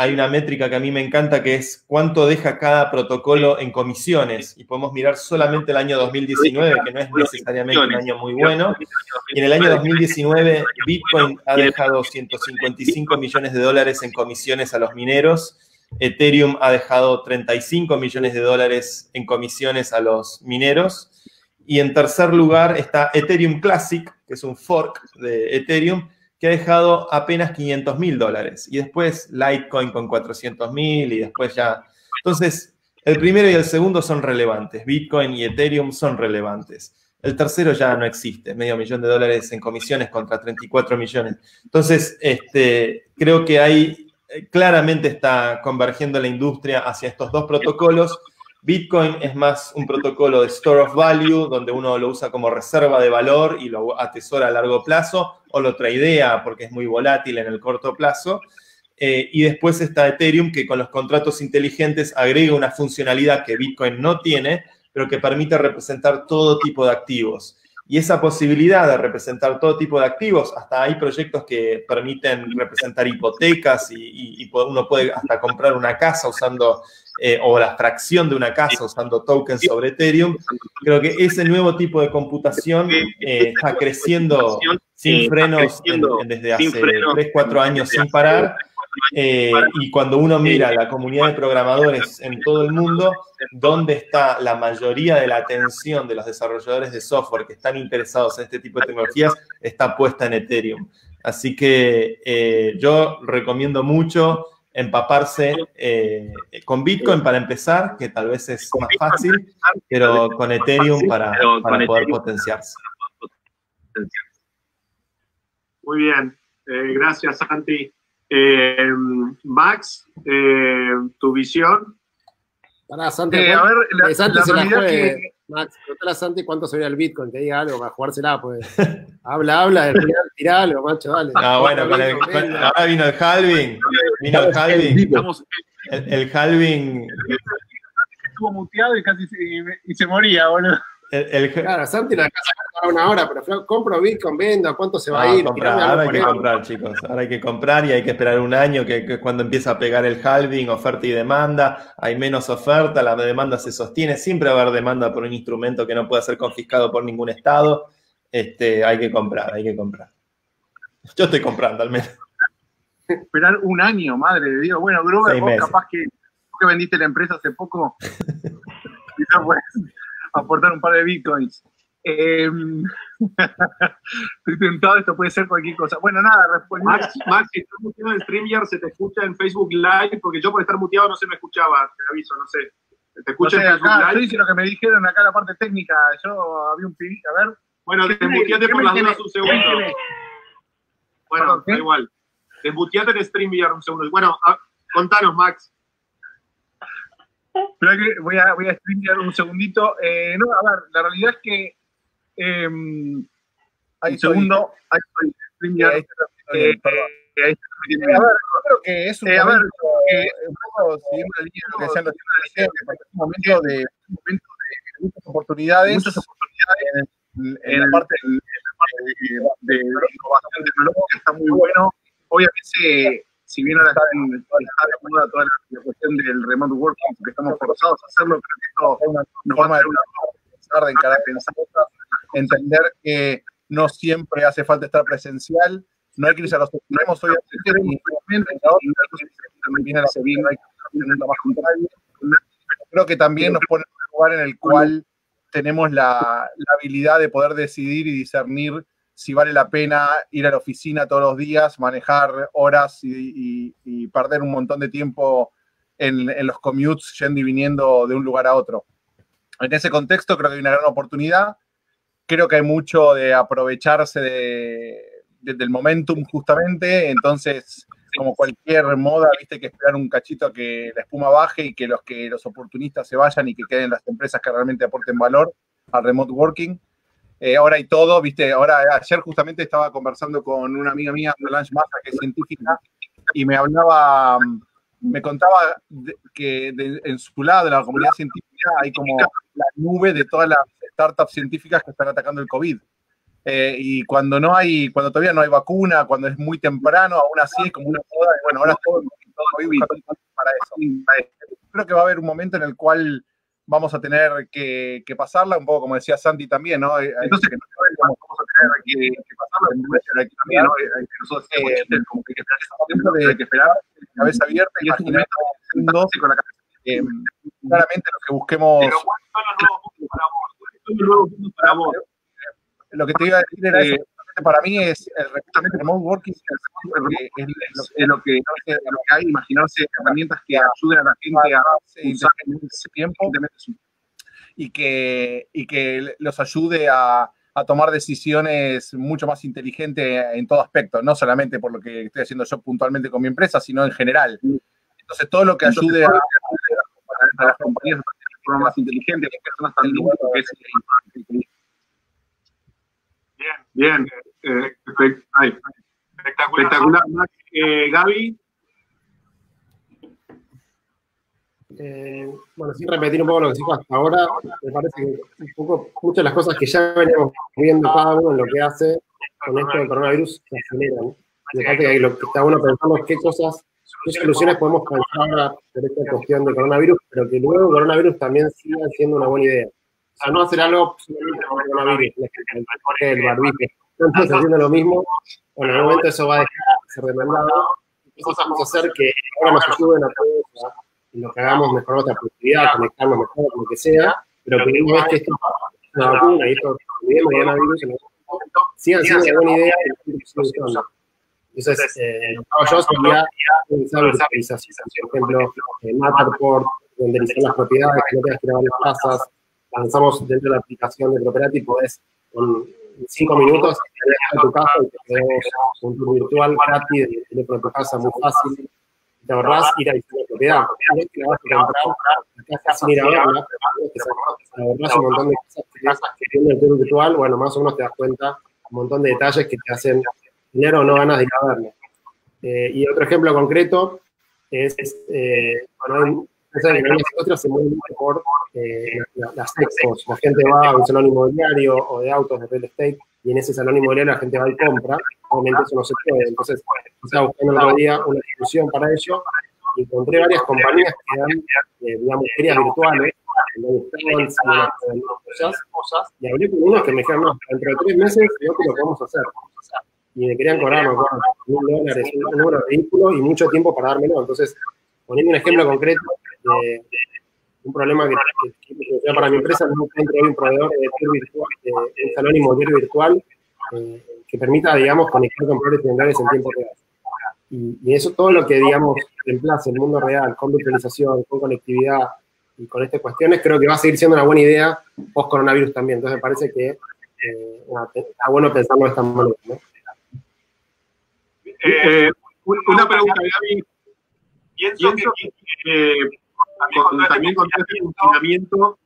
hay una métrica que a mí me encanta que es cuánto deja cada protocolo en comisiones. Y podemos mirar solamente el año 2019, que no es necesariamente un año muy bueno. Y en el año 2019, Bitcoin ha dejado 155 millones de dólares en comisiones a los mineros. Ethereum ha dejado 35 millones de dólares en comisiones a los mineros. Y en tercer lugar está Ethereum Classic, que es un fork de Ethereum, que ha dejado apenas 500 mil dólares. Y después Litecoin con 400 mil y después ya... Entonces, el primero y el segundo son relevantes. Bitcoin y Ethereum son relevantes. El tercero ya no existe, medio millón de dólares en comisiones contra 34 millones. Entonces, este, creo que ahí eh, claramente está convergiendo la industria hacia estos dos protocolos Bitcoin es más un protocolo de store of value, donde uno lo usa como reserva de valor y lo atesora a largo plazo, o lo tradea porque es muy volátil en el corto plazo. Eh, y después está Ethereum, que con los contratos inteligentes agrega una funcionalidad que Bitcoin no tiene, pero que permite representar todo tipo de activos. y esa posibilidad de representar todo tipo de activos, hasta hay proyectos que permiten representar hipotecas y, uno puede hasta comprar una casa usando, eh, o la fracción de una casa usando tokens sobre Ethereum. Creo que ese nuevo tipo de computación eh, está creciendo sin frenos desde hace 3, 4 años sin parar eh, y cuando uno mira la comunidad de programadores en todo el mundo, ¿dónde está la mayoría de la atención de los desarrolladores de software que están interesados en este tipo de tecnologías? Está puesta en Ethereum. Así que eh, yo recomiendo mucho empaparse eh, con Bitcoin para empezar, que tal vez es más fácil, pero con Ethereum para, para poder potenciarse. Muy bien, gracias Santi. Eh, Max, eh, tu visión. Para Santi, eh, a ver, la, Santi se la juegue. Max, a Santi cuánto sería el Bitcoin, que diga algo para jugársela, pues. habla, habla, tira algo, macho, dale. Ah, bueno, ahora vino el halving. Vino el halving. El, el halving. Estuvo muteado y casi se, y se moría, boludo. El, Claro, Santi la casa para una hora, pero compro Bitcoin, vendo, ¿cuánto se va a ir? ahora hay que comprar, chicos. Ahora hay que comprar y hay que esperar un año que, es cuando empieza a pegar el halving, oferta y demanda. Hay menos oferta, la demanda se sostiene. Siempre va a haber demanda por un instrumento que no pueda ser confiscado por ningún estado. Este, hay que comprar, hay que comprar. Yo estoy comprando al menos. Esperar un año, madre de Dios. Bueno, Gruber, vos capaz que, que vendiste la empresa hace poco. aportar un par de bitcoins. Em, estoy tentado, esto puede ser cualquier cosa. Bueno, nada, Max, Max, si estás muteado en StreamYard, se te escucha en Facebook Live, porque yo por estar muteado no se me escuchaba, te aviso, no sé. ¿Te escucha en Facebook acá, Live? Lo que me dijeron acá la parte técnica, yo había un pibito, a ver. Bueno, desmuteate por las dudas un segundo. Bueno, da igual. Desmuteate en StreamYard un segundo. Bueno, contanos, Max voy a, voy a un segundito. Eh, no, a ver, la realidad es que eh, un segundo, hay StreamYard. Eh, a ver, yo creo que es un eh, eh, un poco siguiendo la línea de lo que decían los es un momento de, un momento de muchas oportunidades, muchas oportunidades. en, en, la parte de, si bien ahora está en moda toda la, cuestión del remote working, porque estamos forzados a hacerlo, creo que esto nos va a dar una pensar, de encarar, pensar, entender que no siempre hace falta estar presencial, no hay que irse a los extremos, hoy más con nadie, creo que también nos pone en un lugar en el cual tenemos la, la habilidad de poder decidir y discernir si vale la pena ir a la oficina todos los días, manejar horas y, perder un montón de tiempo en, los commutes yendo y viniendo de un lugar a otro. En ese contexto creo que hay una gran oportunidad. Creo que hay mucho de aprovecharse del momentum justamente. Entonces, como cualquier moda, viste que esperar un cachito a que la espuma baje y que los, que los oportunistas se vayan y que queden las empresas que realmente aporten valor al remote working. Eh, ahora hay todo, viste, ahora ayer justamente estaba conversando con una amiga mía, Solange Massa, que es científica, y me hablaba, me contaba que en su lado de la comunidad científica hay como la nube de todas las startups científicas que están atacando el COVID. Eh, y cuando no hay, cuando todavía no hay vacuna, cuando es muy temprano, aún así es como una moda, y bueno, ahora todo, todo para eso. Creo que va a haber un momento en el cual vamos a tener que, pasarla, un poco como decía Santi también, ¿no? Entonces, vamos a tener que, pasarla, aquí también, ¿no? Hay que nosotros eh, como que esperar de, que esperar, cabeza abierta, y imaginar dos con la cabeza. Eh, claramente lo que busquemos... Pero ¿cuáles son los nuevos puntos para vos? Lo que te iba a decir era eso para mí es el remote working es, lo, que, hay, imaginarse herramientas que ayuden a la gente a usar en ese tiempo y que, y que los ayude a, a tomar decisiones mucho más inteligentes en todo aspecto, no solamente por lo que estoy haciendo yo puntualmente con mi empresa, sino en general. Entonces, todo lo que ayude a, a las compañías a de forma más inteligente, las personas también, es Bien, bien. Eh, espectacular. espectacular. Eh, Gaby. Eh, bueno, sin repetir un poco lo que dijo hasta ahora, me parece que un poco, muchas de las cosas que ya veníamos viendo cada uno en lo que hace con esto del coronavirus se aceleran. Me parece que lo que está bueno pensando es qué cosas, qué soluciones podemos pensar por esta cuestión de coronavirus, pero que luego el coronavirus también siga siendo una buena idea. O sea, no hacer algo solamente con el coronavirus, el barbijo, entonces haciendo lo mismo, bueno, en algún momento eso va a dejar de ser demandado. ¿Qué cosas vamos a hacer que ahora nos ayuden a todos y lo que hagamos mejor nuestra productividad, conectarnos mejor, lo que sea, pero que una vez que esto una vacuna y esto olvidemos ya virus en sigan siendo una buena idea y lo Entonces, eh, yo sería utilizar virtualización, por ejemplo, eh, Matterport, renderizar las propiedades, que no tengas que ir a varias casas, lanzamos dentro de la aplicación de Property, podés con cinco minutos a tu casa y un tour virtual gratis de tu casa muy fácil te ahorras ir a visitar la propiedad. No vas a sin ir a verla, te ahorras un montón de cosas que el tour virtual, bueno, más o menos te das cuenta un montón de detalles que te hacen dinero o no ganas de ir a verla. Eh, y otro ejemplo concreto es, eh, bueno, industrias se mueven por eh, las. La gente va a un salón inmobiliario o de autos de real estate y en ese salón inmobiliario la gente va y compra. Obviamente eso no se puede. Entonces, estaba buscando día una solución para ello encontré varias compañías que dan, eh, digamos, ferias virtuales cosas, y hablé con unos que me dijeron, no, dentro de tres meses creo que lo podemos hacer. Y me querían cobrar, no, mil dólares, un número de vehículo y mucho tiempo para dármelo. Entonces, poniendo un ejemplo concreto, de un problema que, que, para mi empresa, no encuentro un proveedor de virtual, de, un salón inmobiliario virtual eh, que permita, digamos, conectar con proveedores generales en tiempo real. Y, y, eso todo lo que, digamos, reemplace el mundo real con virtualización, con conectividad y con estas cuestiones, creo que va a seguir siendo una buena idea post-coronavirus también. Entonces me parece que eh, está bueno pensarlo de esta manera. ¿no? Eh, una pregunta, Gaby. Pienso, Pienso que, que también con este funcionamiento,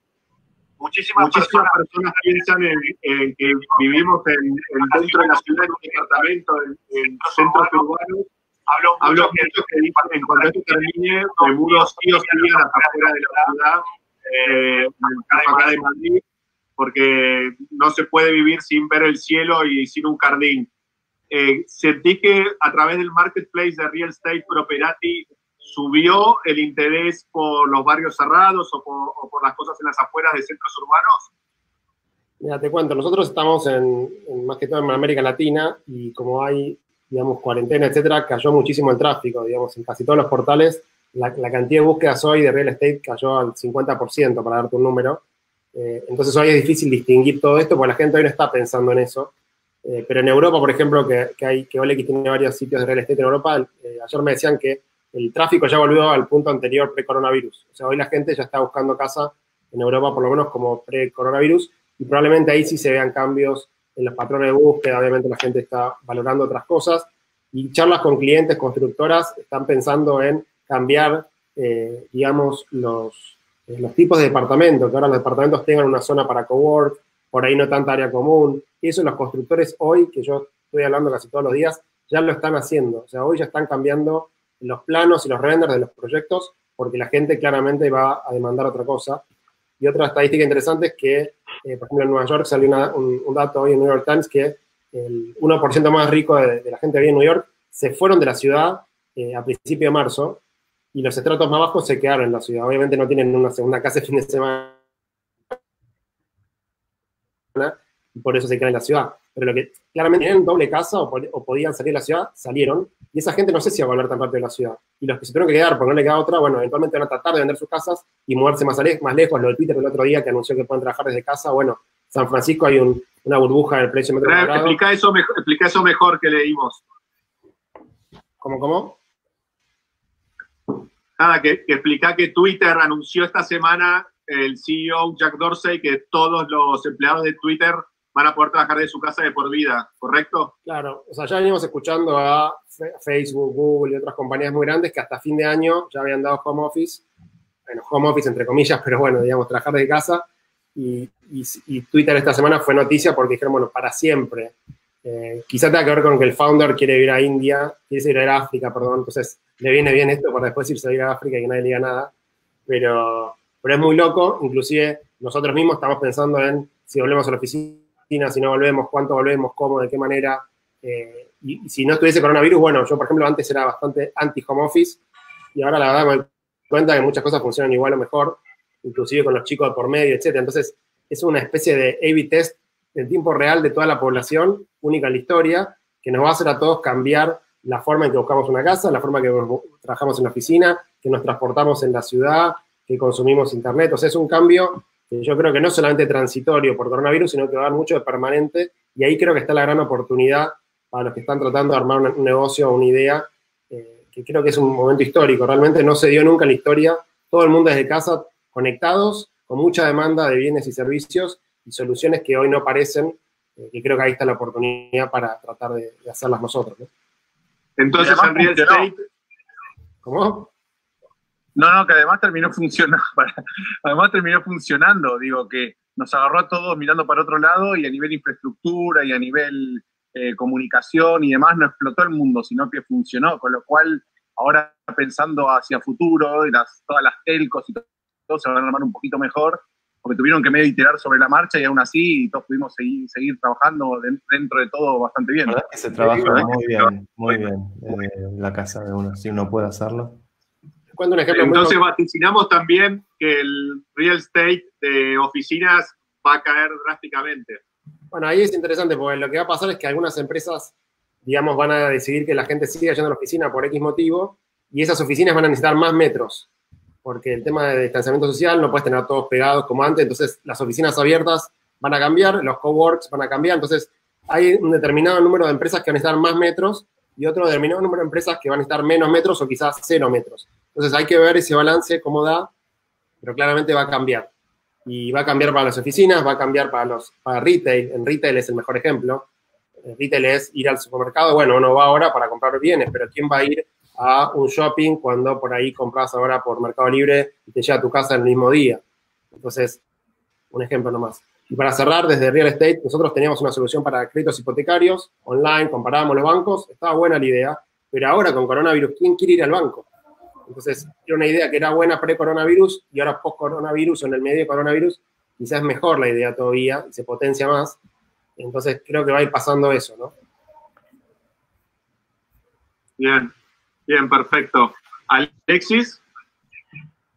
muchísimas, muchísimas personas, piensan en, que vivimos en, dentro de la ciudad, en un departamento, en, centros urbanos. Hablo, hablo mucho que en cuanto esto termine, me mudo sí o sí a las afuera de la ciudad, eh, en el caso acá de Madrid, porque no se puede vivir sin ver el cielo y sin un jardín. Eh, sentí que a través del marketplace de Real Estate Property ¿Subió el interés por los barrios cerrados o por, las cosas en las afueras de centros urbanos? Mira, te cuento, nosotros estamos en, más que todo en América Latina y como hay, digamos, cuarentena, etcétera, cayó muchísimo el tráfico, digamos, en casi todos los portales. La, cantidad de búsquedas hoy de real estate cayó al 50%, para darte un número. Eh, entonces hoy es difícil distinguir todo esto porque la gente hoy no está pensando en eso. Eh, pero en Europa, por ejemplo, que, que hay, que OLX tiene varios sitios de real estate en Europa, eh, ayer me decían que el tráfico ya volvió al punto anterior pre-coronavirus. O sea, hoy la gente ya está buscando casa en Europa, por lo menos como pre-coronavirus, y probablemente ahí sí se vean cambios en los patrones de búsqueda, obviamente la gente está valorando otras cosas, y charlas con clientes, constructoras, están pensando en cambiar, eh, digamos, los, eh, los tipos de departamentos, que ahora los departamentos tengan una zona para cowork, por ahí no tanta área común, y eso los constructores hoy, que yo estoy hablando casi todos los días, ya lo están haciendo, o sea, hoy ya están cambiando los planos y los renders de los proyectos, porque la gente claramente va a demandar otra cosa. Y otra estadística interesante es que, eh, por ejemplo, en Nueva York salió un, dato hoy en New York Times que el 1% más rico de, la gente que vive en New York se fueron de la ciudad eh, a principio de marzo y los estratos más bajos se quedaron en la ciudad. Obviamente no tienen una segunda casa de fin de semana por eso se quedan en la ciudad. Pero lo que claramente tenían doble casa o, o podían salir de la ciudad, salieron y esa gente no sé si va a volver tan rápido de la ciudad. Y los que se tuvieron que quedar porque no le queda otra, bueno, eventualmente van a tratar de vender sus casas y moverse más, más lejos. Lo del Twitter del otro día que anunció que pueden trabajar desde casa, bueno, San Francisco hay una burbuja del precio metro cuadrado. Explica eso, mejor, explica eso mejor que leímos. ¿Cómo, cómo? Nada, que, que explica que Twitter anunció esta semana el CEO Jack Dorsey que todos los empleados de Twitter van a poder trabajar de su casa de por vida, ¿correcto? Claro, o sea, ya venimos escuchando a Facebook, Google y otras compañías muy grandes que hasta fin de año ya habían dado home office, bueno, home office entre comillas, pero bueno, digamos, trabajar de casa. Y, Twitter esta semana fue noticia porque dijeron, bueno, para siempre. Eh, quizá tenga que ver con que el founder quiere ir a India, quiere ir a África, perdón, entonces le viene bien esto para después irse a ir a África y que nadie le diga nada. pero, pero es muy loco, inclusive nosotros mismos estamos pensando en si volvemos a la oficina, si no volvemos, cuánto volvemos, cómo, de qué manera. Eh, y, si no estuviese coronavirus, bueno, yo por ejemplo antes era bastante anti-home office y ahora la verdad me doy cuenta que muchas cosas funcionan igual o mejor, inclusive con los chicos de por medio, etc. Entonces es una especie de A-B test en tiempo real de toda la población, única en la historia, que nos va a hacer a todos cambiar la forma en que buscamos una casa, la forma en que trabajamos en la oficina, que nos transportamos en la ciudad, que consumimos internet. O sea, es un cambio que yo creo que no solamente transitorio por coronavirus, sino que va a dar mucho de permanente. Y ahí creo que está la gran oportunidad para los que están tratando de armar un negocio o una idea, eh, que creo que es un momento histórico. Realmente no se dio nunca en la historia. Todo el mundo desde casa conectados, con mucha demanda de bienes y servicios y soluciones que hoy no aparecen, eh, y creo que ahí está la oportunidad para tratar de, hacerlas nosotros. Entonces, en real estate... ¿Cómo? No, no, que además terminó funcionando, además terminó funcionando, digo, que nos agarró a todos mirando para otro lado y a nivel infraestructura y a nivel eh, comunicación y demás no explotó el mundo, sino que funcionó, con lo cual ahora pensando hacia futuro, y las, todas las telcos y todo se van a armar un poquito mejor, porque tuvieron que medio iterar sobre la marcha y aún así todos pudimos seguir, seguir trabajando dentro de todo bastante bien. que se trabaja muy bien, muy bien eh, la casa de uno, si uno puede hacerlo. Un ejemplo Entonces vaticinamos también que el real estate de oficinas va a caer drásticamente. Bueno, ahí es interesante porque lo que va a pasar es que algunas empresas, digamos, van a decidir que la gente siga yendo a la oficina por X motivo y esas oficinas van a necesitar más metros porque el tema de distanciamiento social no puedes tener todos pegados como antes, entonces las oficinas abiertas van a cambiar, los coworks van a cambiar, entonces hay un determinado número de empresas que van a necesitar más metros y otro determinado número de empresas que van a necesitar menos metros o quizás cero metros. Entonces hay que ver ese balance, cómo da, pero claramente va a cambiar. Y va a cambiar para las oficinas, va a cambiar para los para retail. En retail es el mejor ejemplo. El retail es ir al supermercado. Bueno, uno va ahora para comprar bienes, pero ¿quién va a ir a un shopping cuando por ahí compras ahora por Mercado Libre y te llega a tu casa el mismo día. Entonces, un ejemplo nomás. Y para cerrar, desde Real Estate, nosotros teníamos una solución para créditos hipotecarios, online, comparábamos los bancos, estaba buena la idea, pero ahora con coronavirus, ¿quién quiere ir al banco? Entonces, era una idea que era buena pre-coronavirus y ahora post-coronavirus o en el medio de coronavirus, quizás es mejor la idea todavía y se potencia más. Entonces, creo que va a ir pasando eso, ¿no? Bien. Bien, perfecto. Alexis.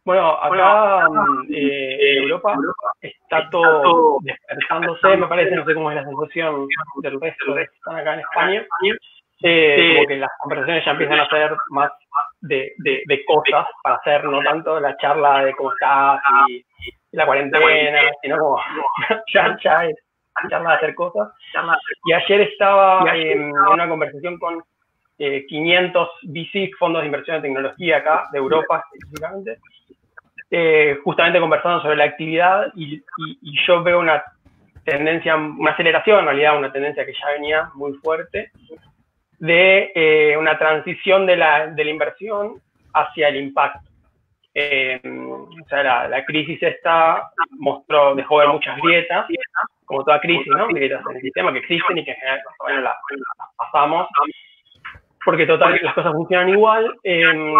Bueno, acá eh, en Europa está todo despertándose, me parece, no sé cómo es la sensación del resto de que están acá en España. Eh, como que las conversaciones ya empiezan a ser más de, de, cosas para hacer, no tanto la charla de cómo estás y, la cuarentena, sino como ya, ya es charla de hacer cosas. Y ayer estaba en una conversación con 500 eh, VC, fondos de inversión en tecnología acá, de Europa específicamente, eh, justamente conversando sobre la actividad y, yo veo una tendencia, una aceleración, en realidad una tendencia que ya venía muy fuerte, de eh, una transición de la, de la, inversión hacia el impacto. o sea, la, crisis esta mostró, dejó ver muchas grietas, como toda crisis, ¿no? Grietas en el sistema que existen y que en general las pasamos porque total las cosas funcionan igual. Em,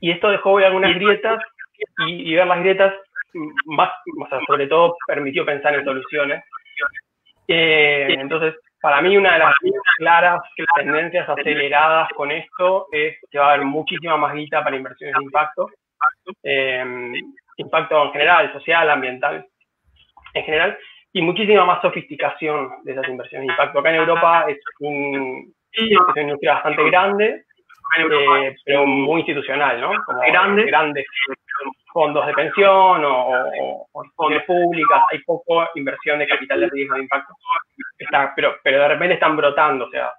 y esto dejó ver algunas grietas y, ver las grietas más, o sea, sobre todo permitió pensar en soluciones. Eh, entonces, para mí una de las claras tendencias aceleradas con esto es que va a haber muchísima más guita para inversiones de impacto. Em, impacto en general, social, ambiental, en general, y muchísima más sofisticación de esas inversiones de impacto. Acá en Europa es un, es una industria bastante grande, eh, pero muy institucional, ¿no? Como grande. grandes fondos de pensión o, fondos públicas, hay poco inversión de capital de riesgo de impacto, pero, pero de repente están brotando, o sea,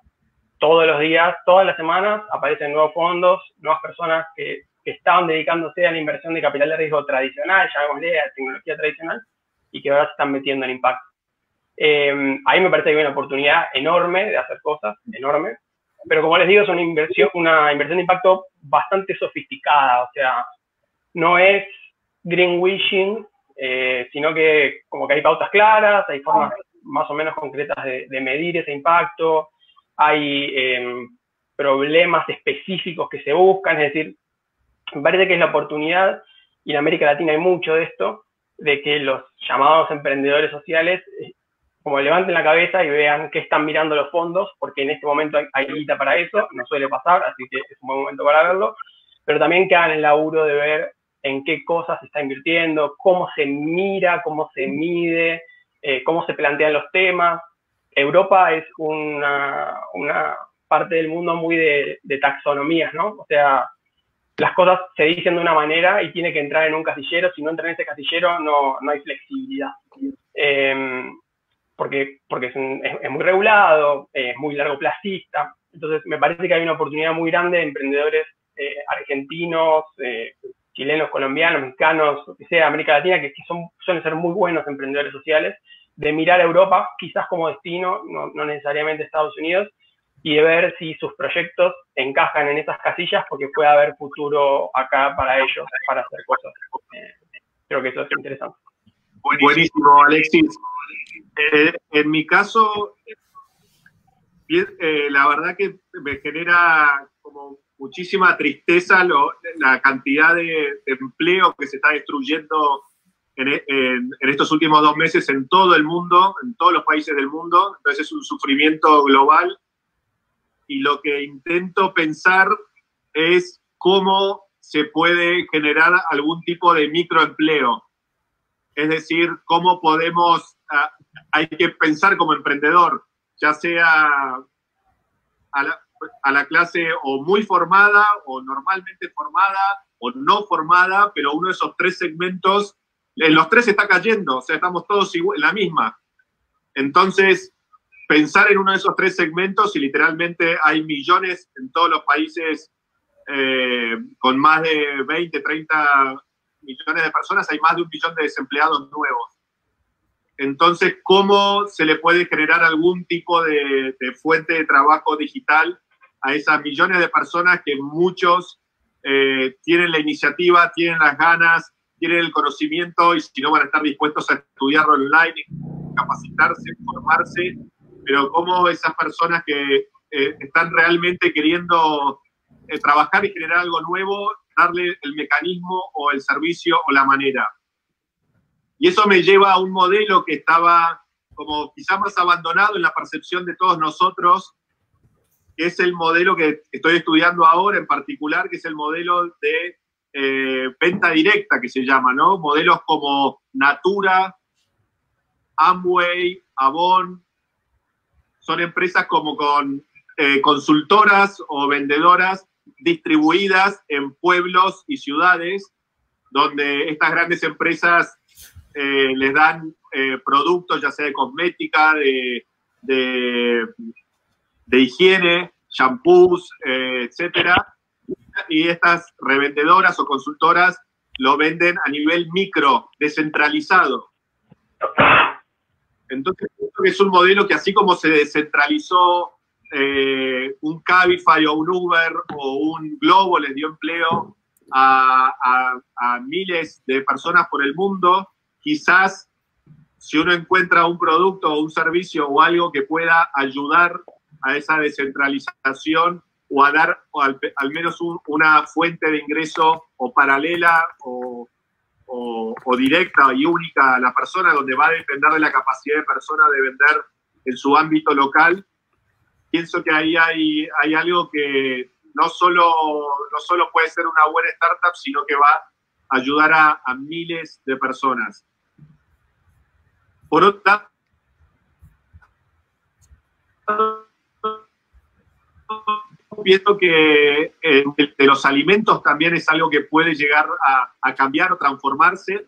todos los días, todas las semanas aparecen nuevos fondos, nuevas personas que, que estaban dedicándose a la inversión de capital de riesgo tradicional, llamémosle a tecnología tradicional, y que ahora se están metiendo en impacto. Eh, ahí me parece que hay una oportunidad enorme de hacer cosas, enorme, pero como les digo, es una inversión, una inversión de impacto bastante sofisticada, o sea, no es greenwishing, eh, sino que como que hay pautas claras, hay formas más o menos concretas de, medir ese impacto, hay em, problemas específicos que se buscan, es decir, me parece que es la oportunidad y en América Latina hay mucho de esto, de que los llamados emprendedores sociales eh, como levanten la cabeza y vean qué están mirando los fondos, porque en este momento hay, guita para eso, no suele pasar, así que es un buen momento para verlo, pero también que hagan el laburo de ver en qué cosas se está invirtiendo, cómo se mira, cómo se mide, eh, cómo se plantean los temas. Europa es una, parte del mundo muy de, taxonomías, ¿no? O sea, las cosas se dicen de una manera y tiene que entrar en un casillero, si no entra en ese casillero no, no hay flexibilidad. Eh, porque, porque es, es, muy regulado, es muy largo plazista. Entonces, me parece que hay una oportunidad muy grande de emprendedores eh, argentinos, eh, chilenos, colombianos, mexicanos, o que sea, América Latina, que, que, son, suelen ser muy buenos emprendedores sociales, de mirar a Europa quizás como destino, no, no necesariamente Estados Unidos, y de ver si sus proyectos encajan en esas casillas porque puede haber futuro acá para ellos, para hacer cosas. Eh, creo que eso es interesante. Buenísimo, Alexis. Eh, en mi caso, eh, la verdad que me genera como muchísima tristeza la cantidad de, empleo que se está destruyendo en, estos últimos dos meses en todo el mundo, en todos los países del mundo. Entonces es un sufrimiento global. Y lo que intento pensar es cómo se puede generar algún tipo de microempleo. Es decir, cómo podemos hay que pensar como emprendedor, ya sea clase o muy formada o normalmente formada o no formada, pero uno de esos tres segmentos, en los tres está cayendo, o sea, estamos todos en la misma. Entonces, pensar en uno de esos tres segmentos y literalmente hay millones en todos los países eh, con más de 20, 30 millones de personas, hay más de un millón de desempleados nuevos. Entonces, ¿cómo se le puede generar algún tipo de, fuente de trabajo digital a esas millones de personas que muchos eh, tienen la iniciativa, tienen las ganas, tienen el conocimiento y si no van a estar dispuestos a estudiar online, capacitarse, formarse, pero cómo esas personas que eh, están realmente queriendo eh, trabajar y generar algo nuevo, darle el mecanismo o el servicio o la manera. Y eso me lleva a un modelo que estaba como quizá más abandonado en la percepción de todos nosotros, que es el modelo que estoy estudiando ahora en particular, que es el modelo de eh, venta directa, que se llama, ¿no? Modelos como Natura, Amway, Avon, son empresas como con eh, consultoras o vendedoras distribuidas en pueblos y ciudades, donde estas grandes empresas eh, les dan productos, ya sea de cosmética, de, higiene, shampoos, eh, etcétera. Y estas revendedoras o consultoras lo venden a nivel micro, descentralizado. Entonces, es un modelo que así como se descentralizó un Cabify o un Uber o un Globo, les dio empleo a miles de personas por el mundo, quizás si uno encuentra un producto o un servicio o algo que pueda ayudar a esa descentralización o a dar al, menos una fuente de ingreso o paralela o, directa y única a la persona, donde va a depender de la capacidad de persona de vender en su ámbito local, pienso que ahí hay, hay algo que no solo, no solo puede ser una buena startup, sino que va a ayudar a miles de personas. Por otra pienso que eh, de los alimentos también es algo que puede llegar a, cambiar o transformarse,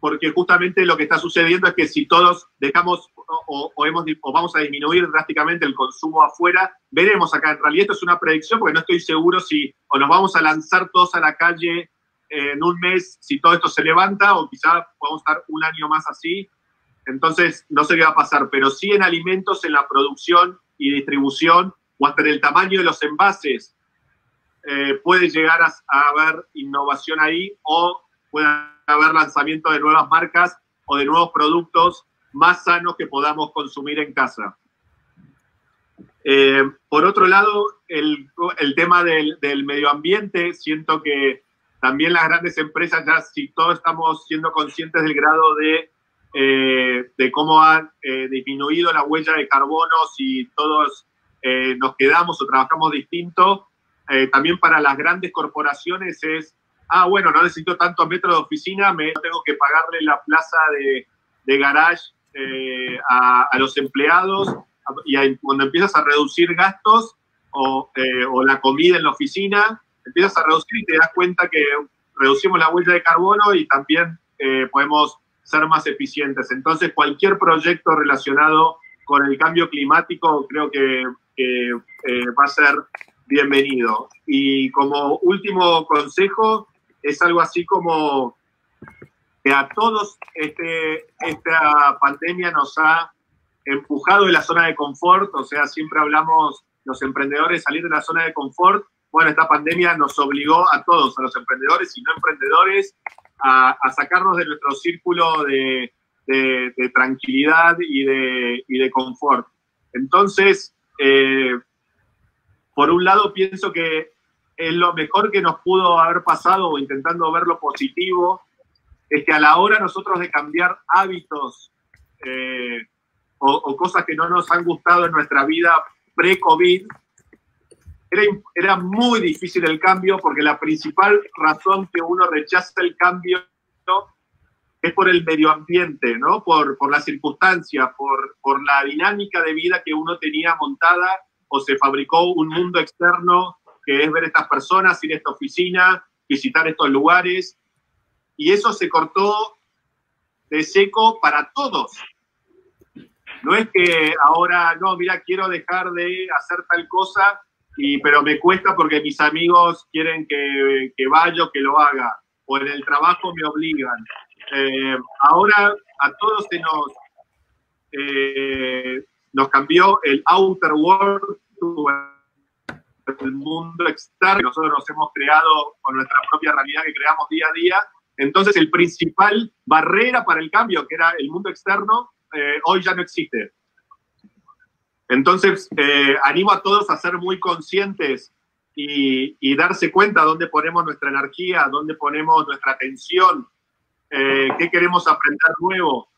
porque justamente lo que está sucediendo es que si todos dejamos o, hemos, o vamos a disminuir drásticamente el consumo afuera, veremos acá. En realidad esto es una predicción porque no estoy seguro si o nos vamos a lanzar todos a la calle en un mes si todo esto se levanta o quizá podamos estar un año más así entonces, no sé qué va a pasar, pero sí en alimentos, en la producción y distribución, o hasta en el tamaño de los envases, eh, puede llegar a, haber innovación ahí o puede haber lanzamiento de nuevas marcas o de nuevos productos más sanos que podamos consumir en casa. Eh, por otro lado, el, tema del, medio ambiente, siento que también las grandes empresas, ya si todos estamos siendo conscientes del grado de, eh, de cómo eh, disminuido la huella de carbono, si todos eh, nos quedamos o trabajamos distinto, también para las grandes corporaciones es, ah, bueno, no necesito tantos metros de oficina, me tengo que pagarle la plaza de, de garage a, a, los empleados, y cuando empiezas a reducir gastos o, o la comida en la oficina, empiezas a reducir y te das cuenta que reducimos la huella de carbono y también eh, podemos ser más eficientes. Entonces, cualquier proyecto relacionado con el cambio climático creo que, eh, va a ser bienvenido. Y como último consejo, es algo así como que a todos este, esta pandemia nos ha empujado de la zona de confort, o sea, siempre hablamos los emprendedores salir de la zona de confort bueno, esta pandemia nos obligó a todos, a los emprendedores y no emprendedores, a, sacarnos de nuestro círculo de, tranquilidad y de, de, confort. Entonces, eh, por un lado, pienso que es lo mejor que nos pudo haber pasado, intentando ver lo positivo, es que a la hora nosotros de cambiar hábitos eh, o cosas que no nos han gustado en nuestra vida pre-COVID, era, muy difícil el cambio porque la principal razón que uno rechaza el cambio es por el medio ambiente, ¿no? por, por las circunstancias, por, por la dinámica de vida que uno tenía montada o se fabricó un mundo externo que es ver estas personas, ir a esta oficina, visitar estos lugares. Y eso se cortó de seco para todos. No es que ahora, no, mira, quiero dejar de hacer tal cosa y, pero me cuesta porque mis amigos quieren que, que vaya o que lo haga, o en el trabajo me obligan. Eh, ahora a todos se nos, eh, nos cambió el outer world, el mundo externo, nosotros nos hemos creado con nuestra propia realidad que creamos día a día. Entonces el principal barrera para el cambio, que era el mundo externo, eh, hoy ya no existe. Entonces, animo a todos a ser muy conscientes y, darse cuenta dónde ponemos nuestra energía, dónde ponemos nuestra atención, eh, qué queremos aprender nuevo.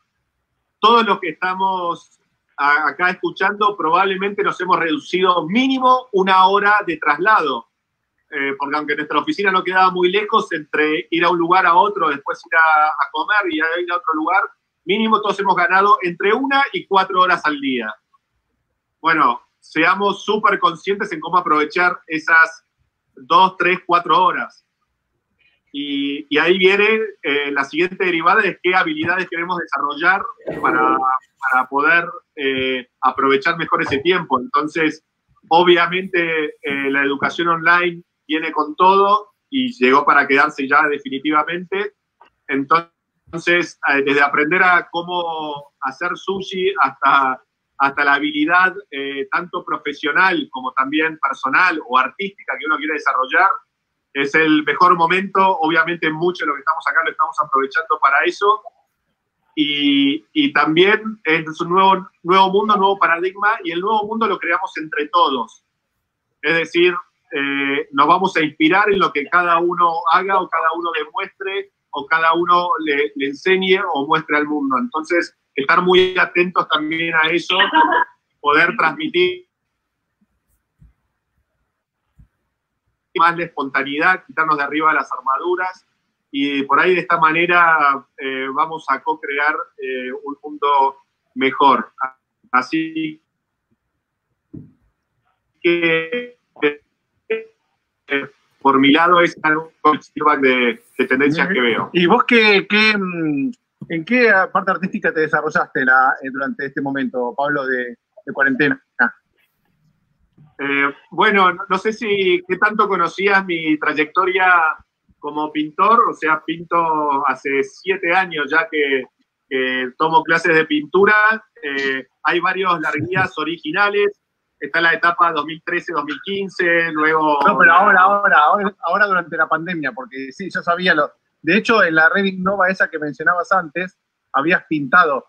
Todos los que estamos acá escuchando probablemente nos hemos reducido mínimo una hora de traslado, eh, porque aunque nuestra oficina no quedaba muy lejos, entre ir a un lugar a otro, después ir a, a comer y ir a otro lugar, mínimo todos hemos ganado entre una y cuatro horas al día bueno, seamos súper conscientes en cómo aprovechar esas dos, tres, cuatro horas. Y, ahí viene eh, la siguiente derivada de qué habilidades queremos desarrollar para, poder eh, aprovechar mejor ese tiempo. Entonces, obviamente eh, la educación online viene con todo y llegó para quedarse ya definitivamente. Entonces, desde aprender a cómo hacer sushi hasta hasta la habilidad tanto profesional como también personal o artística que uno quiere desarrollar, es el mejor momento. Obviamente mucho de lo que estamos acá lo estamos aprovechando para eso. Y, y también es un nuevo, nuevo mundo, nuevo paradigma, y el nuevo mundo lo creamos entre todos. Es decir, eh, nos vamos a inspirar en lo que cada uno haga o cada uno demuestre o cada uno le, le enseñe o muestre al mundo. Entonces, estar muy atentos también a eso, poder transmitir más de espontaneidad, quitarnos de arriba las armaduras y por ahí de esta manera eh, vamos a co-crear eh, un mundo mejor. Así que eh, por mi lado es algo de, de tendencias que veo. ¿Y vos qué, qué, mm, ¿En qué parte artística te desarrollaste la, durante este momento, Pablo, de, cuarentena? Eh, bueno, no sé si qué tanto conocías mi trayectoria como pintor, o sea, pinto hace siete años ya que, tomo clases de pintura. Eh, hay varios larguías originales. Está la etapa 2013-2015, luego... No, pero ahora, ahora, ahora, ahora durante la pandemia, porque sí, yo sabía lo, de hecho, en la red Innova esa que mencionabas antes, habías pintado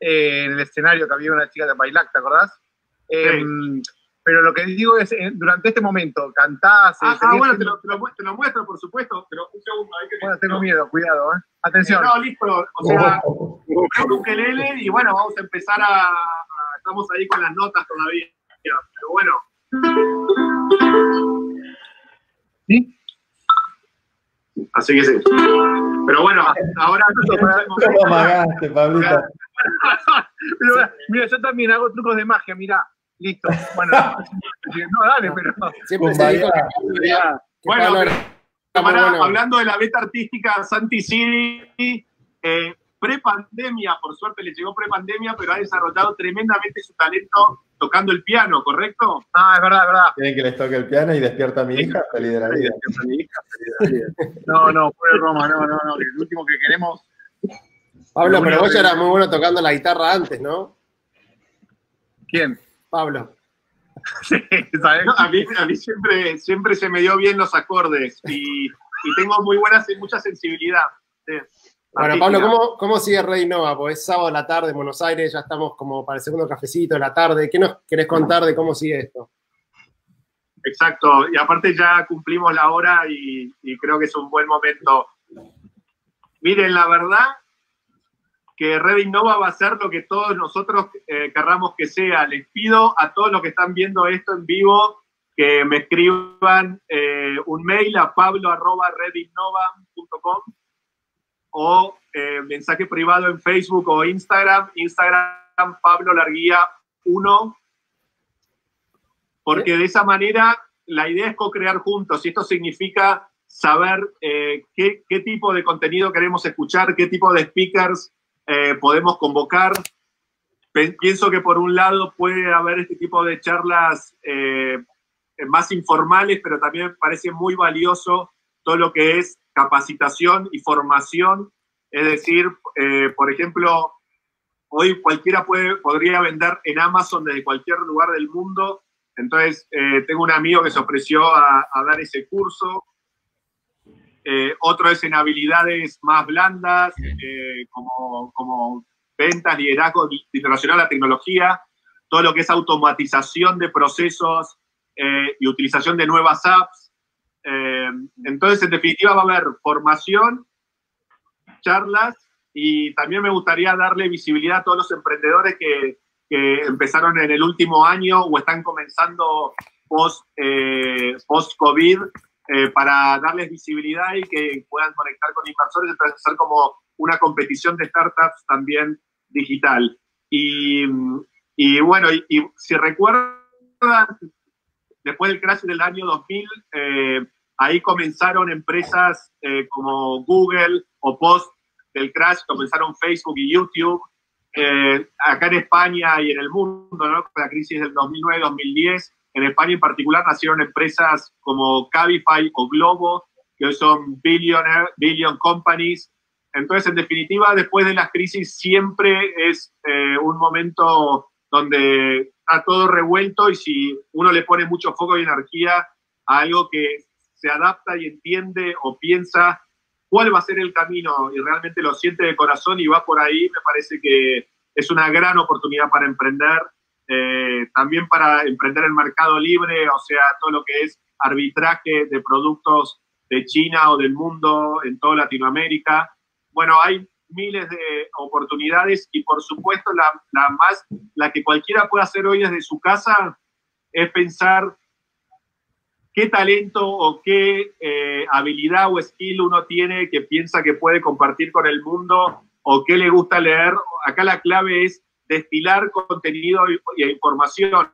eh, en el escenario que había una chica de Bailac, ¿te acordás? Em, pero lo que digo es, eh, durante este momento, cantás... Ah, ah bueno, te lo, te, lo, muestro, por supuesto, pero un segundo. Ahí que bueno, tengo miedo, cuidado, ¿eh? Atención. no, listo, o sea, un ukelele y bueno, vamos a empezar a, Estamos ahí con las notas todavía, pero bueno. ¿Sí? Así que sí. Pero bueno, ahora... ¿Cómo amagaste, Pablito? mira, yo también hago trucos de magia, mira. Listo. Bueno, no, dale, pero. Siempre se dijo Bueno, hablando de la beta artística, Santi City, eh, pre-pandemia, por suerte le llegó pre-pandemia, pero ha desarrollado tremendamente su talento tocando el piano, ¿correcto? Ah, es verdad, es verdad. Quieren que les toque el piano y despierta a mi hija, feliz de la vida. No, no, fue Roma, no, no, no. El último que queremos. Pablo, pero vos ya eras muy bueno tocando la guitarra antes, ¿no? ¿Quién? Pablo. a, mí, a mí siempre, siempre se me dio bien los acordes y, y tengo muy buena, mucha sensibilidad. Bueno, Pablo, ¿cómo, ¿cómo, sigue Rey Nova? Pues es sábado a la tarde en Buenos Aires, ya estamos como para el segundo cafecito de la tarde. ¿Qué nos querés contar de cómo sigue esto? Exacto, y aparte ya cumplimos la hora y, y creo que es un buen momento. Miren, la verdad, que Red Innova va a ser lo que todos nosotros eh, querramos que sea. Les pido a todos los que están viendo esto en vivo que me escriban eh, un mail a pablo.redinnova.com o eh, mensaje privado en Facebook o Instagram, Instagram Pablo Larguía 1, porque de esa manera la idea es co-crear juntos y esto significa saber qué, qué tipo de contenido queremos escuchar, qué tipo de speakers eh, podemos convocar. Pienso que por un lado puede haber este tipo de charlas eh, más informales, pero también me parece muy valioso todo lo que es capacitación y formación. Es decir, eh, por ejemplo, hoy cualquiera puede, podría vender en Amazon desde cualquier lugar del mundo. Entonces, tengo un amigo que se ofreció a, a dar ese curso. Eh, otro es en habilidades más blandas, eh, como, como, ventas, liderazgo internacional, la tecnología, todo lo que es automatización de procesos eh, y utilización de nuevas apps. entonces, en definitiva, va a haber formación, charlas y también me gustaría darle visibilidad a todos los emprendedores que, que empezaron en el último año o están comenzando post, post-COVID eh, para darles visibilidad y que puedan conectar con inversores, entonces hacer como una competición de startups también digital. Y, y bueno, y, si recuerdan, después del crash del año 2000, eh, ahí comenzaron empresas eh, como Google o Post del crash, comenzaron Facebook y YouTube. acá en España y en el mundo, ¿no? con la crisis del 2009-2010, en España en particular nacieron empresas como Cabify o Globo, que hoy son billionaire, billion companies. Entonces, en definitiva, después de las crisis siempre es eh, un momento donde está todo revuelto y si uno le pone mucho foco y energía a algo que se adapta y entiende o piensa cuál va a ser el camino y realmente lo siente de corazón y va por ahí, me parece que es una gran oportunidad para emprender eh, también para emprender el mercado libre, o sea, todo lo que es arbitraje de productos de China o del mundo en toda Latinoamérica. Bueno, hay miles de oportunidades y por supuesto la, la más, la que cualquiera puede hacer hoy desde su casa es pensar qué talento o qué eh, habilidad o skill uno tiene que piensa que puede compartir con el mundo o qué le gusta leer. Acá la clave es destilar contenido y, información.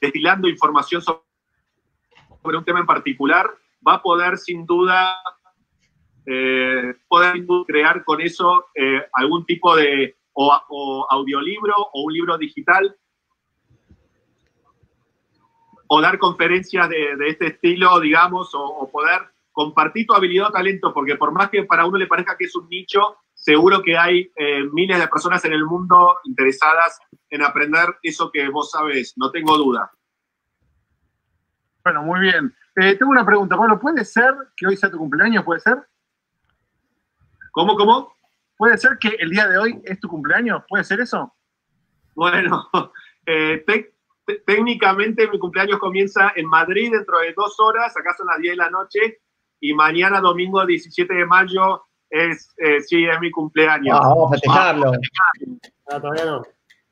destilando información sobre un tema en particular, va a poder sin duda eh, poder crear con eso eh, algún tipo de o audiolibro o un libro digital o dar conferencias de, este estilo, digamos, o, poder compartir tu habilidad o talento, porque por más que para uno le parezca que es un nicho, seguro que hay eh, miles de personas en el mundo interesadas en aprender eso que vos sabés, no tengo duda. Bueno, muy bien. Eh, tengo una pregunta, Pablo, ¿puede ser que hoy sea tu cumpleaños? ¿Puede ser? ¿Cómo, cómo? ¿Puede ser que el día de hoy es tu cumpleaños? ¿Puede ser eso? Bueno, eh, técnicamente mi cumpleaños comienza en Madrid dentro de dos horas, acá son las 10 de la noche, y mañana, domingo 17 de mayo, es, eh, sí, es mi cumpleaños. Ah, vamos a festejarlo. Ah, todavía no.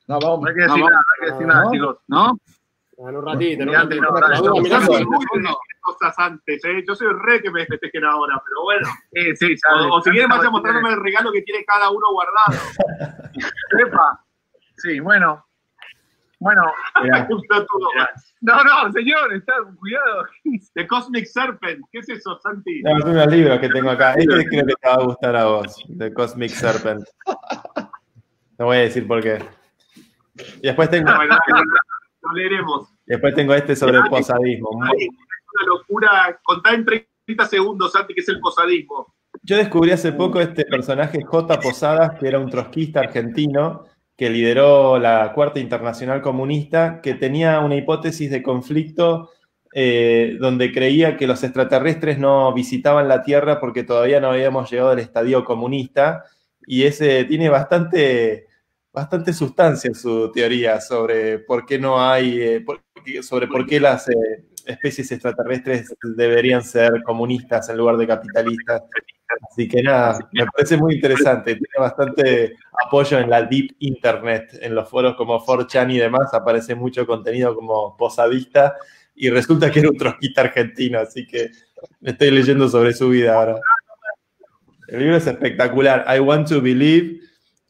No, vamos. No hay que decir nada, no hay que decir nada, chicos. ¿No? En un ratito, en un Ya, ratito. no, cosas antes, ¿eh? Yo soy re que me festejen ahora, pero bueno. Sí, sí, sabes. O, o si quieren, vayan mostrándome el regalo que tiene cada uno guardado. Epa. Sí, bueno. Bueno. No, no, señor, está cuidado. The Cosmic Serpent, ¿qué es eso, Santi? No, son unos libros que tengo acá. Este creo que te va a gustar a vos, The Cosmic Serpent. No voy a decir por qué. Y después tengo, lo leeremos. después tengo este sobre el posadismo. Es una locura. Contá en 30 segundos, Santi, que es el posadismo. Yo descubrí hace poco este personaje J. Posadas, que era un trotskista argentino que lideró la Cuarta Internacional Comunista, que tenía una hipótesis de conflicto eh, donde creía que los extraterrestres no visitaban la Tierra porque todavía no habíamos llegado al estadio comunista, y ese tiene bastante, bastante sustancia su teoría sobre por qué no hay, eh, sobre por qué las eh, especies extraterrestres deberían ser comunistas en lugar de capitalistas. Así que nada, me parece muy interesante. Tiene bastante apoyo en la deep internet, en los foros como 4chan y demás. Aparece mucho contenido como posadista y resulta que era un trotskista argentino. Así que estoy leyendo sobre su vida ahora. El libro es espectacular. I Want to Believe.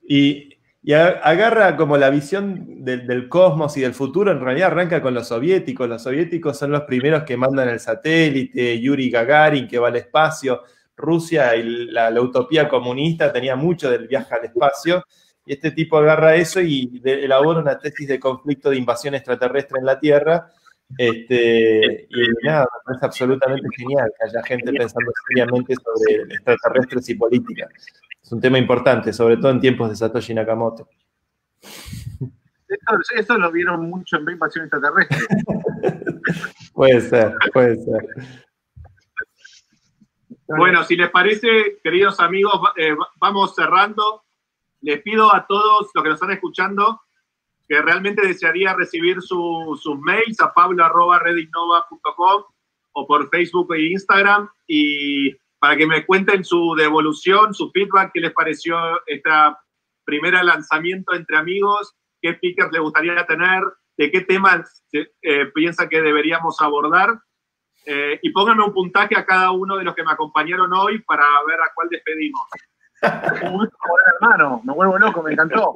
Y, y agarra como la visión del, del cosmos y del futuro. En realidad arranca con los soviéticos. Los soviéticos son los primeros que mandan el satélite. Yuri Gagarin, que va al espacio. Rusia y la, la utopía comunista tenía mucho del viaje al espacio. Y este tipo agarra eso y de- elabora una tesis de conflicto de invasión extraterrestre en la Tierra. Este, y nada, me parece absolutamente genial que haya gente pensando seriamente sobre extraterrestres y política. Es un tema importante, sobre todo en tiempos de Satoshi Nakamoto. Esto, esto lo vieron mucho en Invasión Extraterrestre. Puede ser, puede ser. Bueno, si les parece, queridos amigos, eh, va- vamos cerrando. Les pido a todos los que nos están escuchando que realmente desearía recibir su- sus mails a pablo.redignova.com o por Facebook e Instagram y para que me cuenten su devolución, su feedback, qué les pareció esta primera lanzamiento entre amigos, qué speakers les gustaría tener, de qué temas eh, piensan que deberíamos abordar. Eh, y pónganme un puntaje a cada uno de los que me acompañaron hoy para ver a cuál despedimos. Uy, joder, hermano, me vuelvo loco, me encantó.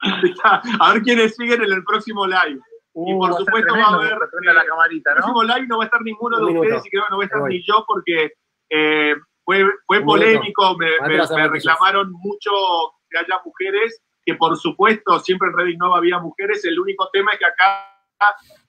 a ver quiénes siguen en el próximo live. Y Uh, por va a ser supuesto va a haber. la camarita, el ¿no? próximo live no va a estar ninguno Un de minuto. ustedes y creo que no va a estar ni yo porque eh, fue, fue polémico. Me, me- me reclamaron mucho que haya mujeres, que por supuesto siempre en Reddit no había mujeres. El único tema es que acá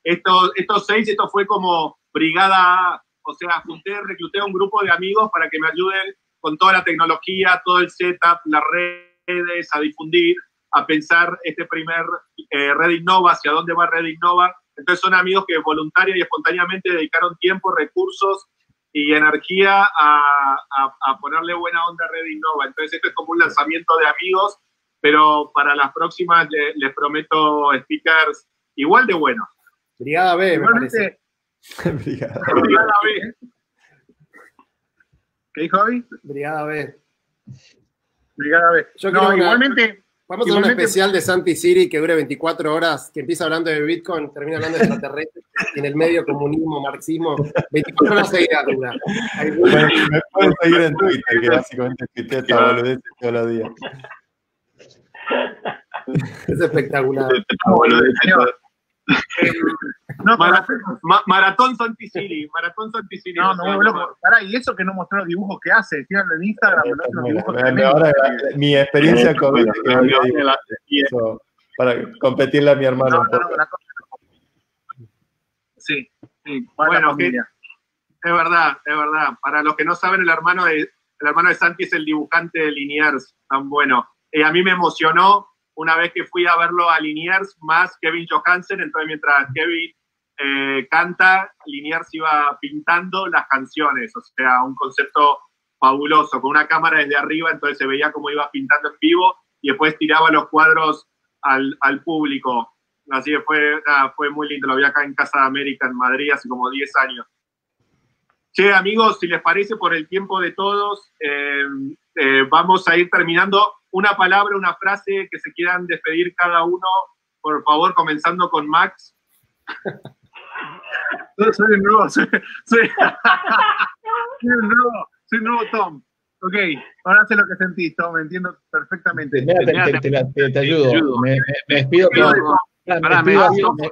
estos, estos seis, esto fue como brigada A. O sea, junté, recluté a un grupo de amigos para que me ayuden con toda la tecnología, todo el setup, las redes, a difundir, a pensar este primer eh, Red Innova, hacia dónde va Red Innova. Entonces son amigos que voluntaria y espontáneamente dedicaron tiempo, recursos y energía a, a- a ponerle buena onda a Red Innova. Entonces esto es como un lanzamiento de amigos, pero para las próximas le- les prometo speakers igual de buenos. Brigada B, me parece. Igualmente, Brigada. Brigada B. ¿qué dijo Javi? Brigada B. Brigada B. Yo no, igualmente, Vamos a hacer un especial de Santi Siri que dure 24 horas, que empieza hablando de Bitcoin, termina hablando de extraterrestres, y en el medio comunismo, marxismo, 24 horas seguidas dura. Bueno, me pueden seguir en Twitter, que básicamente tuiteo esta boludez todos los días. Es espectacular. señor. Eh, no, Mara- para- ma- maratón Santicili, Maratón no, loco. Pará, y eso que no mostró los dibujos que hace, fíjate en Instagram, no dibujos Me- me- ahora, mi experiencia con para competirle a mi hermano No, no, no, Sí, sí, Bueno, que-. Es verdad, es verdad. Para los que no saben, el hermano de, el hermano de Santi es el dibujante de Liniers, tan bueno. Y a mí me emocionó una vez que fui a verlo a Liniers más Kevin Johansen, entonces mientras Kevin eh, canta, Liniers iba pintando las canciones, o sea, un concepto fabuloso, con una cámara desde arriba, entonces se veía cómo iba pintando en vivo y después tiraba los cuadros al, al público. Así que fue, fue muy lindo, lo vi acá en Casa de América, en Madrid, hace como 10 años. Che, amigos, si les parece, por el tiempo de todos, eh, eh, vamos a ir terminando. Una palabra, una frase que se quieran despedir cada uno, por favor, comenzando con Max. soy el nuevo, soy, soy, soy el nuevo, soy el nuevo Tom. Ok, ahora sé lo que sentís, Tom, me entiendo perfectamente. Te, te, te, te, ayudo. Me, me, me despido. Pero, Pará, me despido así.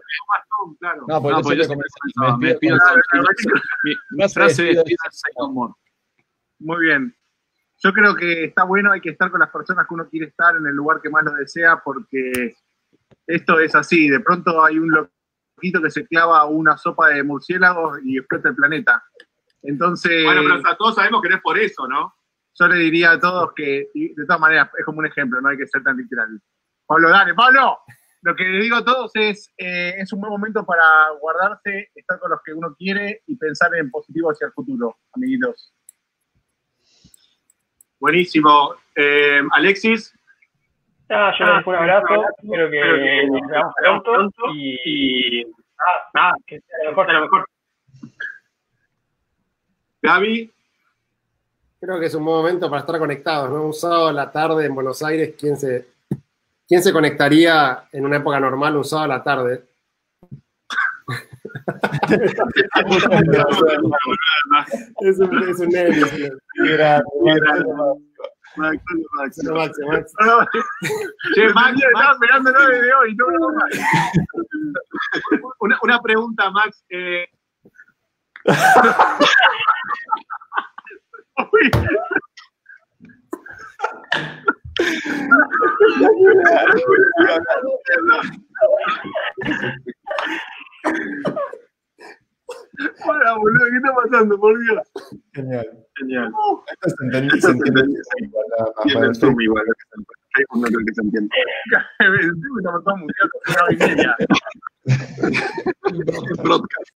Claro. No, por No. Me despido. Mi frase de despedida es. Muy bien. Yo creo que está bueno, hay que estar con las personas que uno quiere estar en el lugar que más lo desea, porque esto es así. De pronto hay un loquito que se clava una sopa de murciélagos y explota el planeta. Entonces, Bueno, pero todos sabemos que no es por eso, ¿no? yo le diría a todos que, de todas maneras, es como un ejemplo, no hay que ser tan literal. Pablo, dale, Pablo. Lo que le digo a todos es, eh, es un buen momento para guardarse, estar con los que uno quiere y pensar en positivo hacia el futuro, amiguitos. Buenísimo. Eh, Alexis. Ah, yo les dejo un abrazo, espero que nos veamos pronto y nada, que sea lo mejor de lo mejor. Gaby. Creo que es un buen momento para estar conectados, ¿no? Un sábado a la tarde en Buenos Aires, ¿quién se, quién se conectaría en una época normal un sábado a la tarde? es un, es un nene, es un nene. Max, Max. Solo Max, Max. Che, Max, Estaba Max, esperándolo desde hoy, no, no, no. una, una pregunta, Max. Eh, Uy, para, boludo, ¿qué está pasando, por Dios? Genial. genial. Esto se entiende, se entiende igual, el el Zoom igual, lo que se entiende. Facebook no creo que se entienda. Estamos todos muteados, una hora y media. Broadcast.